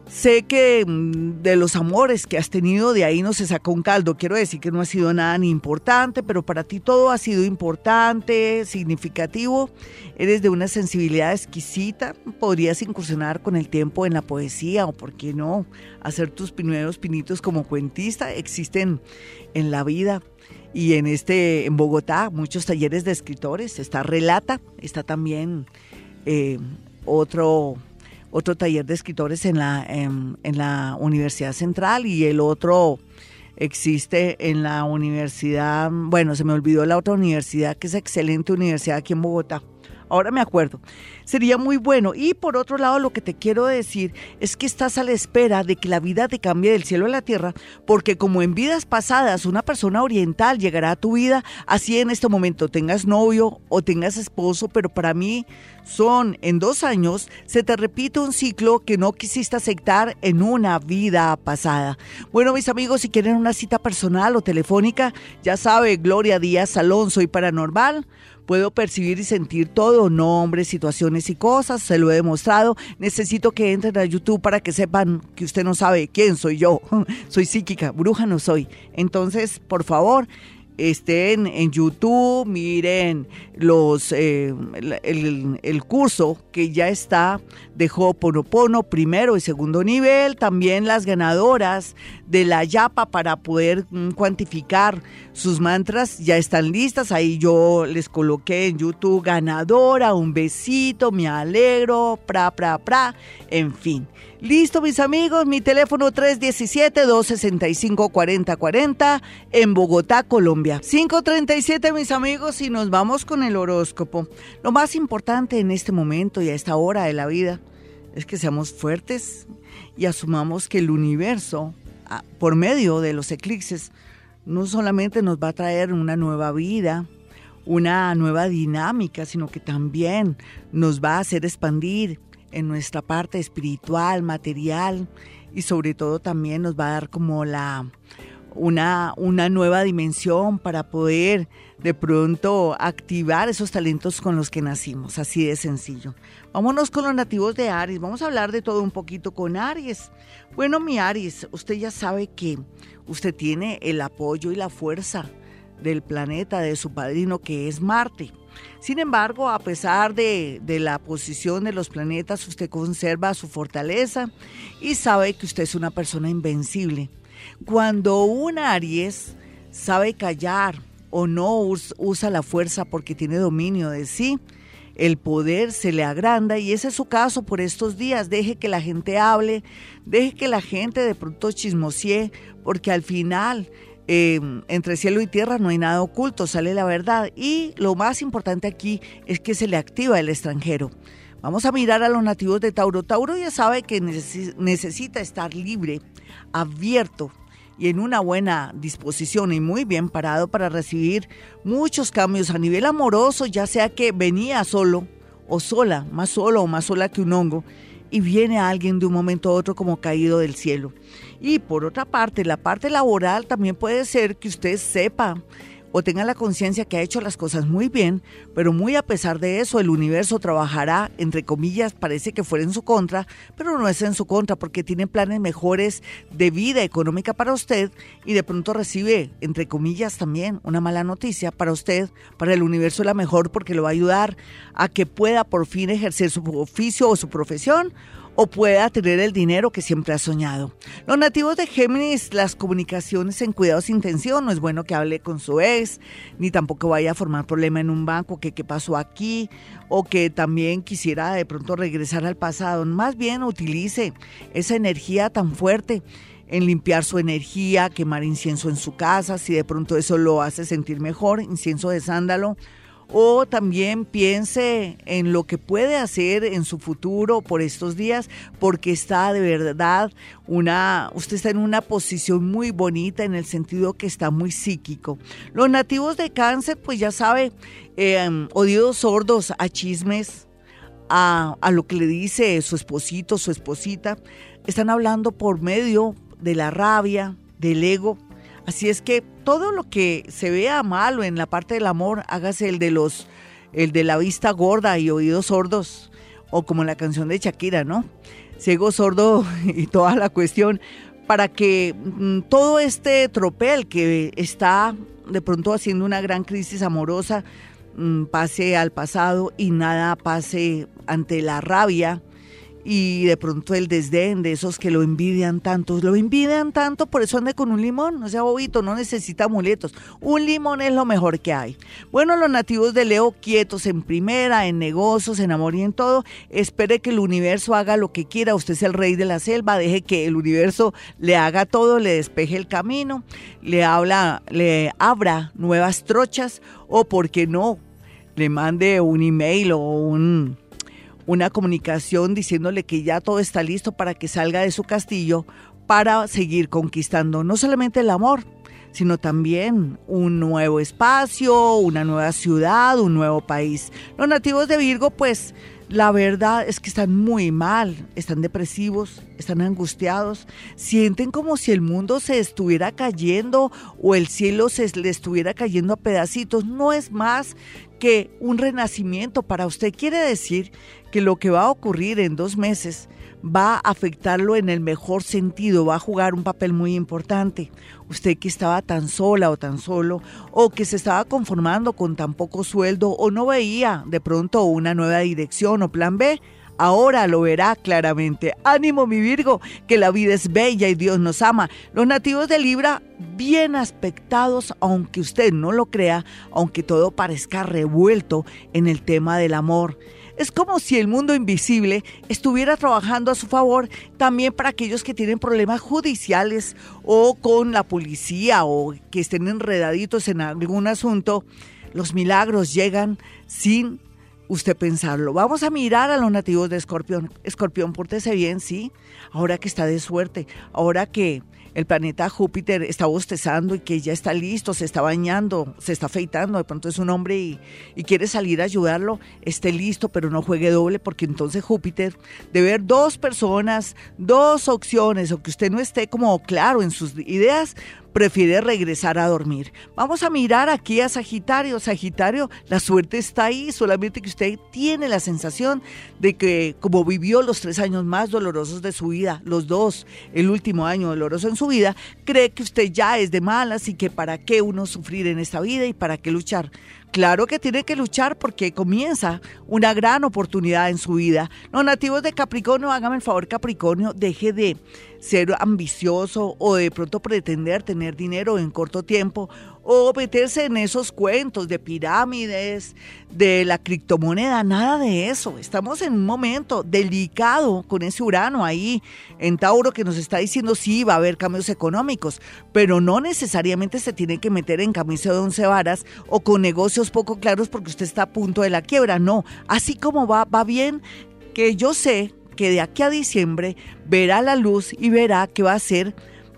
sé que mm, de los amores que has tenido, de ahí no se sacó un caldo. Quiero decir que no ha sido nada ni importante, pero para ti todo ha sido importante, significativo. Eres de una sensibilidad exquisita. Podrías incursionar con el tiempo en la poesía o, ¿por qué no?, hacer tus primeros pinitos como cuentista. Existen en la vida y en este en Bogotá muchos talleres de escritores está Relata está también eh, otro otro taller de escritores en la en, la Universidad Central y el otro existe en la universidad bueno se me olvidó la otra universidad que es excelente universidad aquí en Bogotá ahora me acuerdo. Sería muy bueno. Y por otro lado, lo que te quiero decir es que estás a la espera de que la vida te cambie del cielo a la tierra, porque como en vidas pasadas una persona oriental llegará a tu vida, así en este momento tengas novio o tengas esposo, pero para mí son en dos años, se te repite un ciclo que no quisiste aceptar en una vida pasada. Bueno, mis amigos, si quieren una cita personal o telefónica, ya sabe, Gloria Díaz Alonso y Paranormal. Puedo percibir y sentir todo, nombres, situaciones y cosas, se lo he demostrado. Necesito que entren a YouTube para que sepan que usted no sabe quién soy yo. soy psíquica, bruja no soy. Entonces, por favor, estén en YouTube, miren los eh, el, curso que ya está de Ho'oponopono primero y segundo nivel, también las ganadoras de la Yapa para poder mm, cuantificar sus mantras ya están listas, ahí yo les coloqué en YouTube ganadora, un besito, me alegro, pra, pra, pra, en fin. Listo, mis amigos, mi teléfono 317-265-4040 en Bogotá, Colombia. 537, mis amigos, y nos vamos con el horóscopo. Lo más importante en este momento y a esta hora de la vida es que seamos fuertes y asumamos que el universo, ah, por medio de los eclipses, no solamente nos va a traer una nueva vida, una nueva dinámica, sino que también nos va a hacer expandir en nuestra parte espiritual, material y sobre todo también nos va a dar como la una, una nueva dimensión para poder de pronto activar esos talentos con los que nacimos, así de sencillo. Vámonos con los nativos de Aries, vamos a hablar de todo un poquito con Aries. Bueno, mi Aries, usted ya sabe que usted tiene el apoyo y la fuerza del planeta, de su padrino que es Marte. Sin embargo, a pesar de, la posición de los planetas, usted conserva su fortaleza y sabe que usted es una persona invencible. Cuando un Aries sabe callar o no usa la fuerza porque tiene dominio de sí, el poder se le agranda y ese es su caso por estos días. Deje que la gente hable, deje que la gente de pronto chismosie, porque al final Em, entre cielo y tierra no hay nada oculto, sale la verdad. Y lo más importante aquí es que se le activa el extranjero. Vamos a mirar a los nativos de Tauro. Tauro ya sabe que necesita estar libre, abierto y en una buena disposición y muy bien parado para recibir muchos cambios a nivel amoroso, ya sea que venía solo o sola, más solo o más sola que un hongo, y viene alguien de un momento a otro como caído del cielo. Y por otra parte, la parte laboral también puede ser que usted sepa o tenga la conciencia que ha hecho las cosas muy bien, pero muy a pesar de eso el universo trabajará, entre comillas, parece que fuera en su contra, pero no es en su contra porque tiene planes mejores de vida económica para usted y de pronto recibe, entre comillas, también una mala noticia para usted, para el universo la mejor porque lo va a ayudar a que pueda por fin ejercer su oficio o su profesión o pueda tener el dinero que siempre ha soñado. Los nativos de Géminis, las comunicaciones en cuidado sin tensión, no es bueno que hable con su ex, ni tampoco vaya a formar problema en un banco, que qué pasó aquí, o que también quisiera de pronto regresar al pasado. Más bien utilice esa energía tan fuerte en limpiar su energía, quemar incienso en su casa, si de pronto eso lo hace sentir mejor, incienso de sándalo o también piense en lo que puede hacer en su futuro por estos días, porque está de verdad una, usted está en una posición muy bonita en el sentido que está muy psíquico. Los nativos de cáncer, pues ya sabe, eh, oídos sordos a chismes, a, a lo que le dice su esposito, su esposita, están hablando por medio de la rabia, del ego, Así es que todo lo que se vea malo en la parte del amor, hágase el de los, el de la vista gorda y oídos sordos, o como la canción de Shakira, ¿no? Ciego, sordo y toda la cuestión, para que mm, todo este tropel que está de pronto haciendo una gran crisis amorosa mm, pase al pasado y nada pase ante la rabia y de pronto el desdén de esos que lo envidian tanto, lo envidian tanto, por eso ande con un limón, no sea bobito, no necesita amuletos, un limón es lo mejor que hay. Bueno, los nativos de Leo quietos en primera, en negocios, en amor y en todo, espere que el universo haga lo que quiera, usted es el rey de la selva, deje que el universo le haga todo, le despeje el camino, le habla, le abra nuevas trochas o por qué no, le mande un email o un una comunicación diciéndole que ya todo está listo para que salga de su castillo para seguir conquistando no solamente el amor, sino también un nuevo espacio, una nueva ciudad, un nuevo país. Los nativos de Virgo, pues la verdad es que están muy mal, están depresivos, están angustiados, sienten como si el mundo se estuviera cayendo o el cielo se le estuviera cayendo a pedacitos. No es más que un renacimiento para usted. Quiere decir que lo que va a ocurrir en dos meses va a afectarlo en el mejor sentido, va a jugar un papel muy importante. Usted que estaba tan sola o tan solo, o que se estaba conformando con tan poco sueldo, o no veía de pronto una nueva dirección o plan B, ahora lo verá claramente. Ánimo mi Virgo, que la vida es bella y Dios nos ama. Los nativos de Libra, bien aspectados, aunque usted no lo crea, aunque todo parezca revuelto en el tema del amor. Es como si el mundo invisible estuviera trabajando a su favor también para aquellos que tienen problemas judiciales o con la policía o que estén enredaditos en algún asunto. Los milagros llegan sin usted pensarlo. Vamos a mirar a los nativos de Escorpión. Escorpión, pórtese bien, sí. Ahora que está de suerte, ahora que el planeta Júpiter está bostezando y que ya está listo, se está bañando, se está afeitando, de pronto es un hombre y, quiere salir a ayudarlo, esté listo, pero no juegue doble, porque entonces Júpiter, de ver dos personas, dos opciones, o que usted no esté como claro en sus ideas, prefiere regresar a dormir. Vamos a mirar aquí a Sagitario. Sagitario, la suerte está ahí, solamente que usted tiene la sensación de que como vivió los tres años más dolorosos de su vida, los dos, el último año doloroso en su vida, cree que usted ya es de malas y que para qué uno sufrir en esta vida y para qué luchar. Claro que tiene que luchar porque comienza una gran oportunidad en su vida. Los nativos de Capricornio, hágame el favor, Capricornio, deje de ser ambicioso o de pronto pretender tener dinero en corto tiempo o meterse en esos cuentos de pirámides, de la criptomoneda, nada de eso. Estamos en un momento delicado con ese Urano ahí en Tauro que nos está diciendo sí, va a haber cambios económicos, pero no necesariamente se tiene que meter en camisa de once varas o con negocios poco claros porque usted está a punto de la quiebra. No, así como va, va bien que yo sé que de aquí a diciembre verá la luz y verá qué va a hacer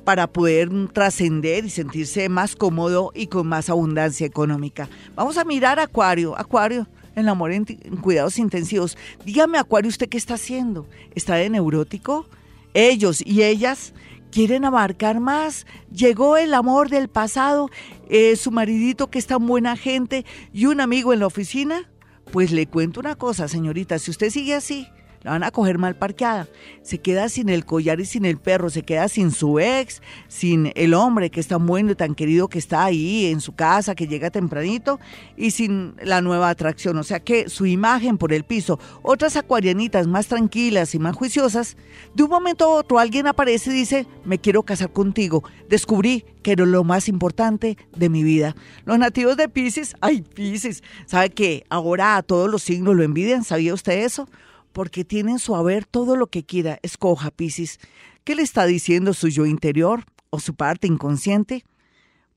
para poder trascender y sentirse más cómodo y con más abundancia económica. Vamos a mirar Acuario. Acuario, el amor en, cuidados intensivos. Dígame, Acuario, ¿usted qué está haciendo? ¿Está de neurótico? Ellos y ellas quieren abarcar más. Llegó el amor del pasado, eh, su maridito que es tan buena gente y un amigo en la oficina. Pues le cuento una cosa, señorita, si usted sigue así, la van a coger mal parqueada. Se queda sin el collar y sin el perro, se queda sin su ex, sin el hombre que es tan bueno y tan querido que está ahí en su casa, que llega tempranito, y sin la nueva atracción. O sea que su imagen por el piso, otras acuarianitas más tranquilas y más juiciosas, de un momento a otro alguien aparece y dice, me quiero casar contigo. Descubrí que era lo más importante de mi vida. Los nativos de Pisces, ay Pisces, ¿sabe que ahora a todos los signos lo envidian? ¿Sabía usted eso? Porque tienen su haber todo lo que quiera. Escoja, Pisces. ¿Qué le está diciendo su yo interior o su parte inconsciente?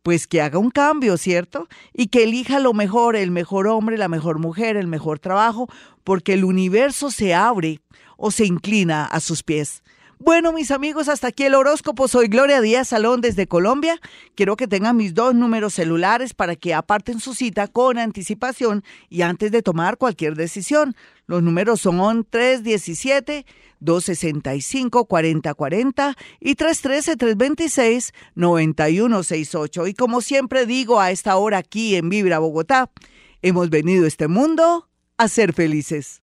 Pues que haga un cambio, ¿cierto? Y que elija lo mejor, el mejor hombre, la mejor mujer, el mejor trabajo, porque el universo se abre o se inclina a sus pies. Bueno, mis amigos, hasta aquí el horóscopo. Soy Gloria Díaz Salón desde Colombia. Quiero que tengan mis dos números celulares para que aparten su cita con anticipación y antes de tomar cualquier decisión. Los números son 317-265-4040 y 313-326-9168. Y como siempre digo a esta hora aquí en Vibra Bogotá, hemos venido a este mundo a ser felices.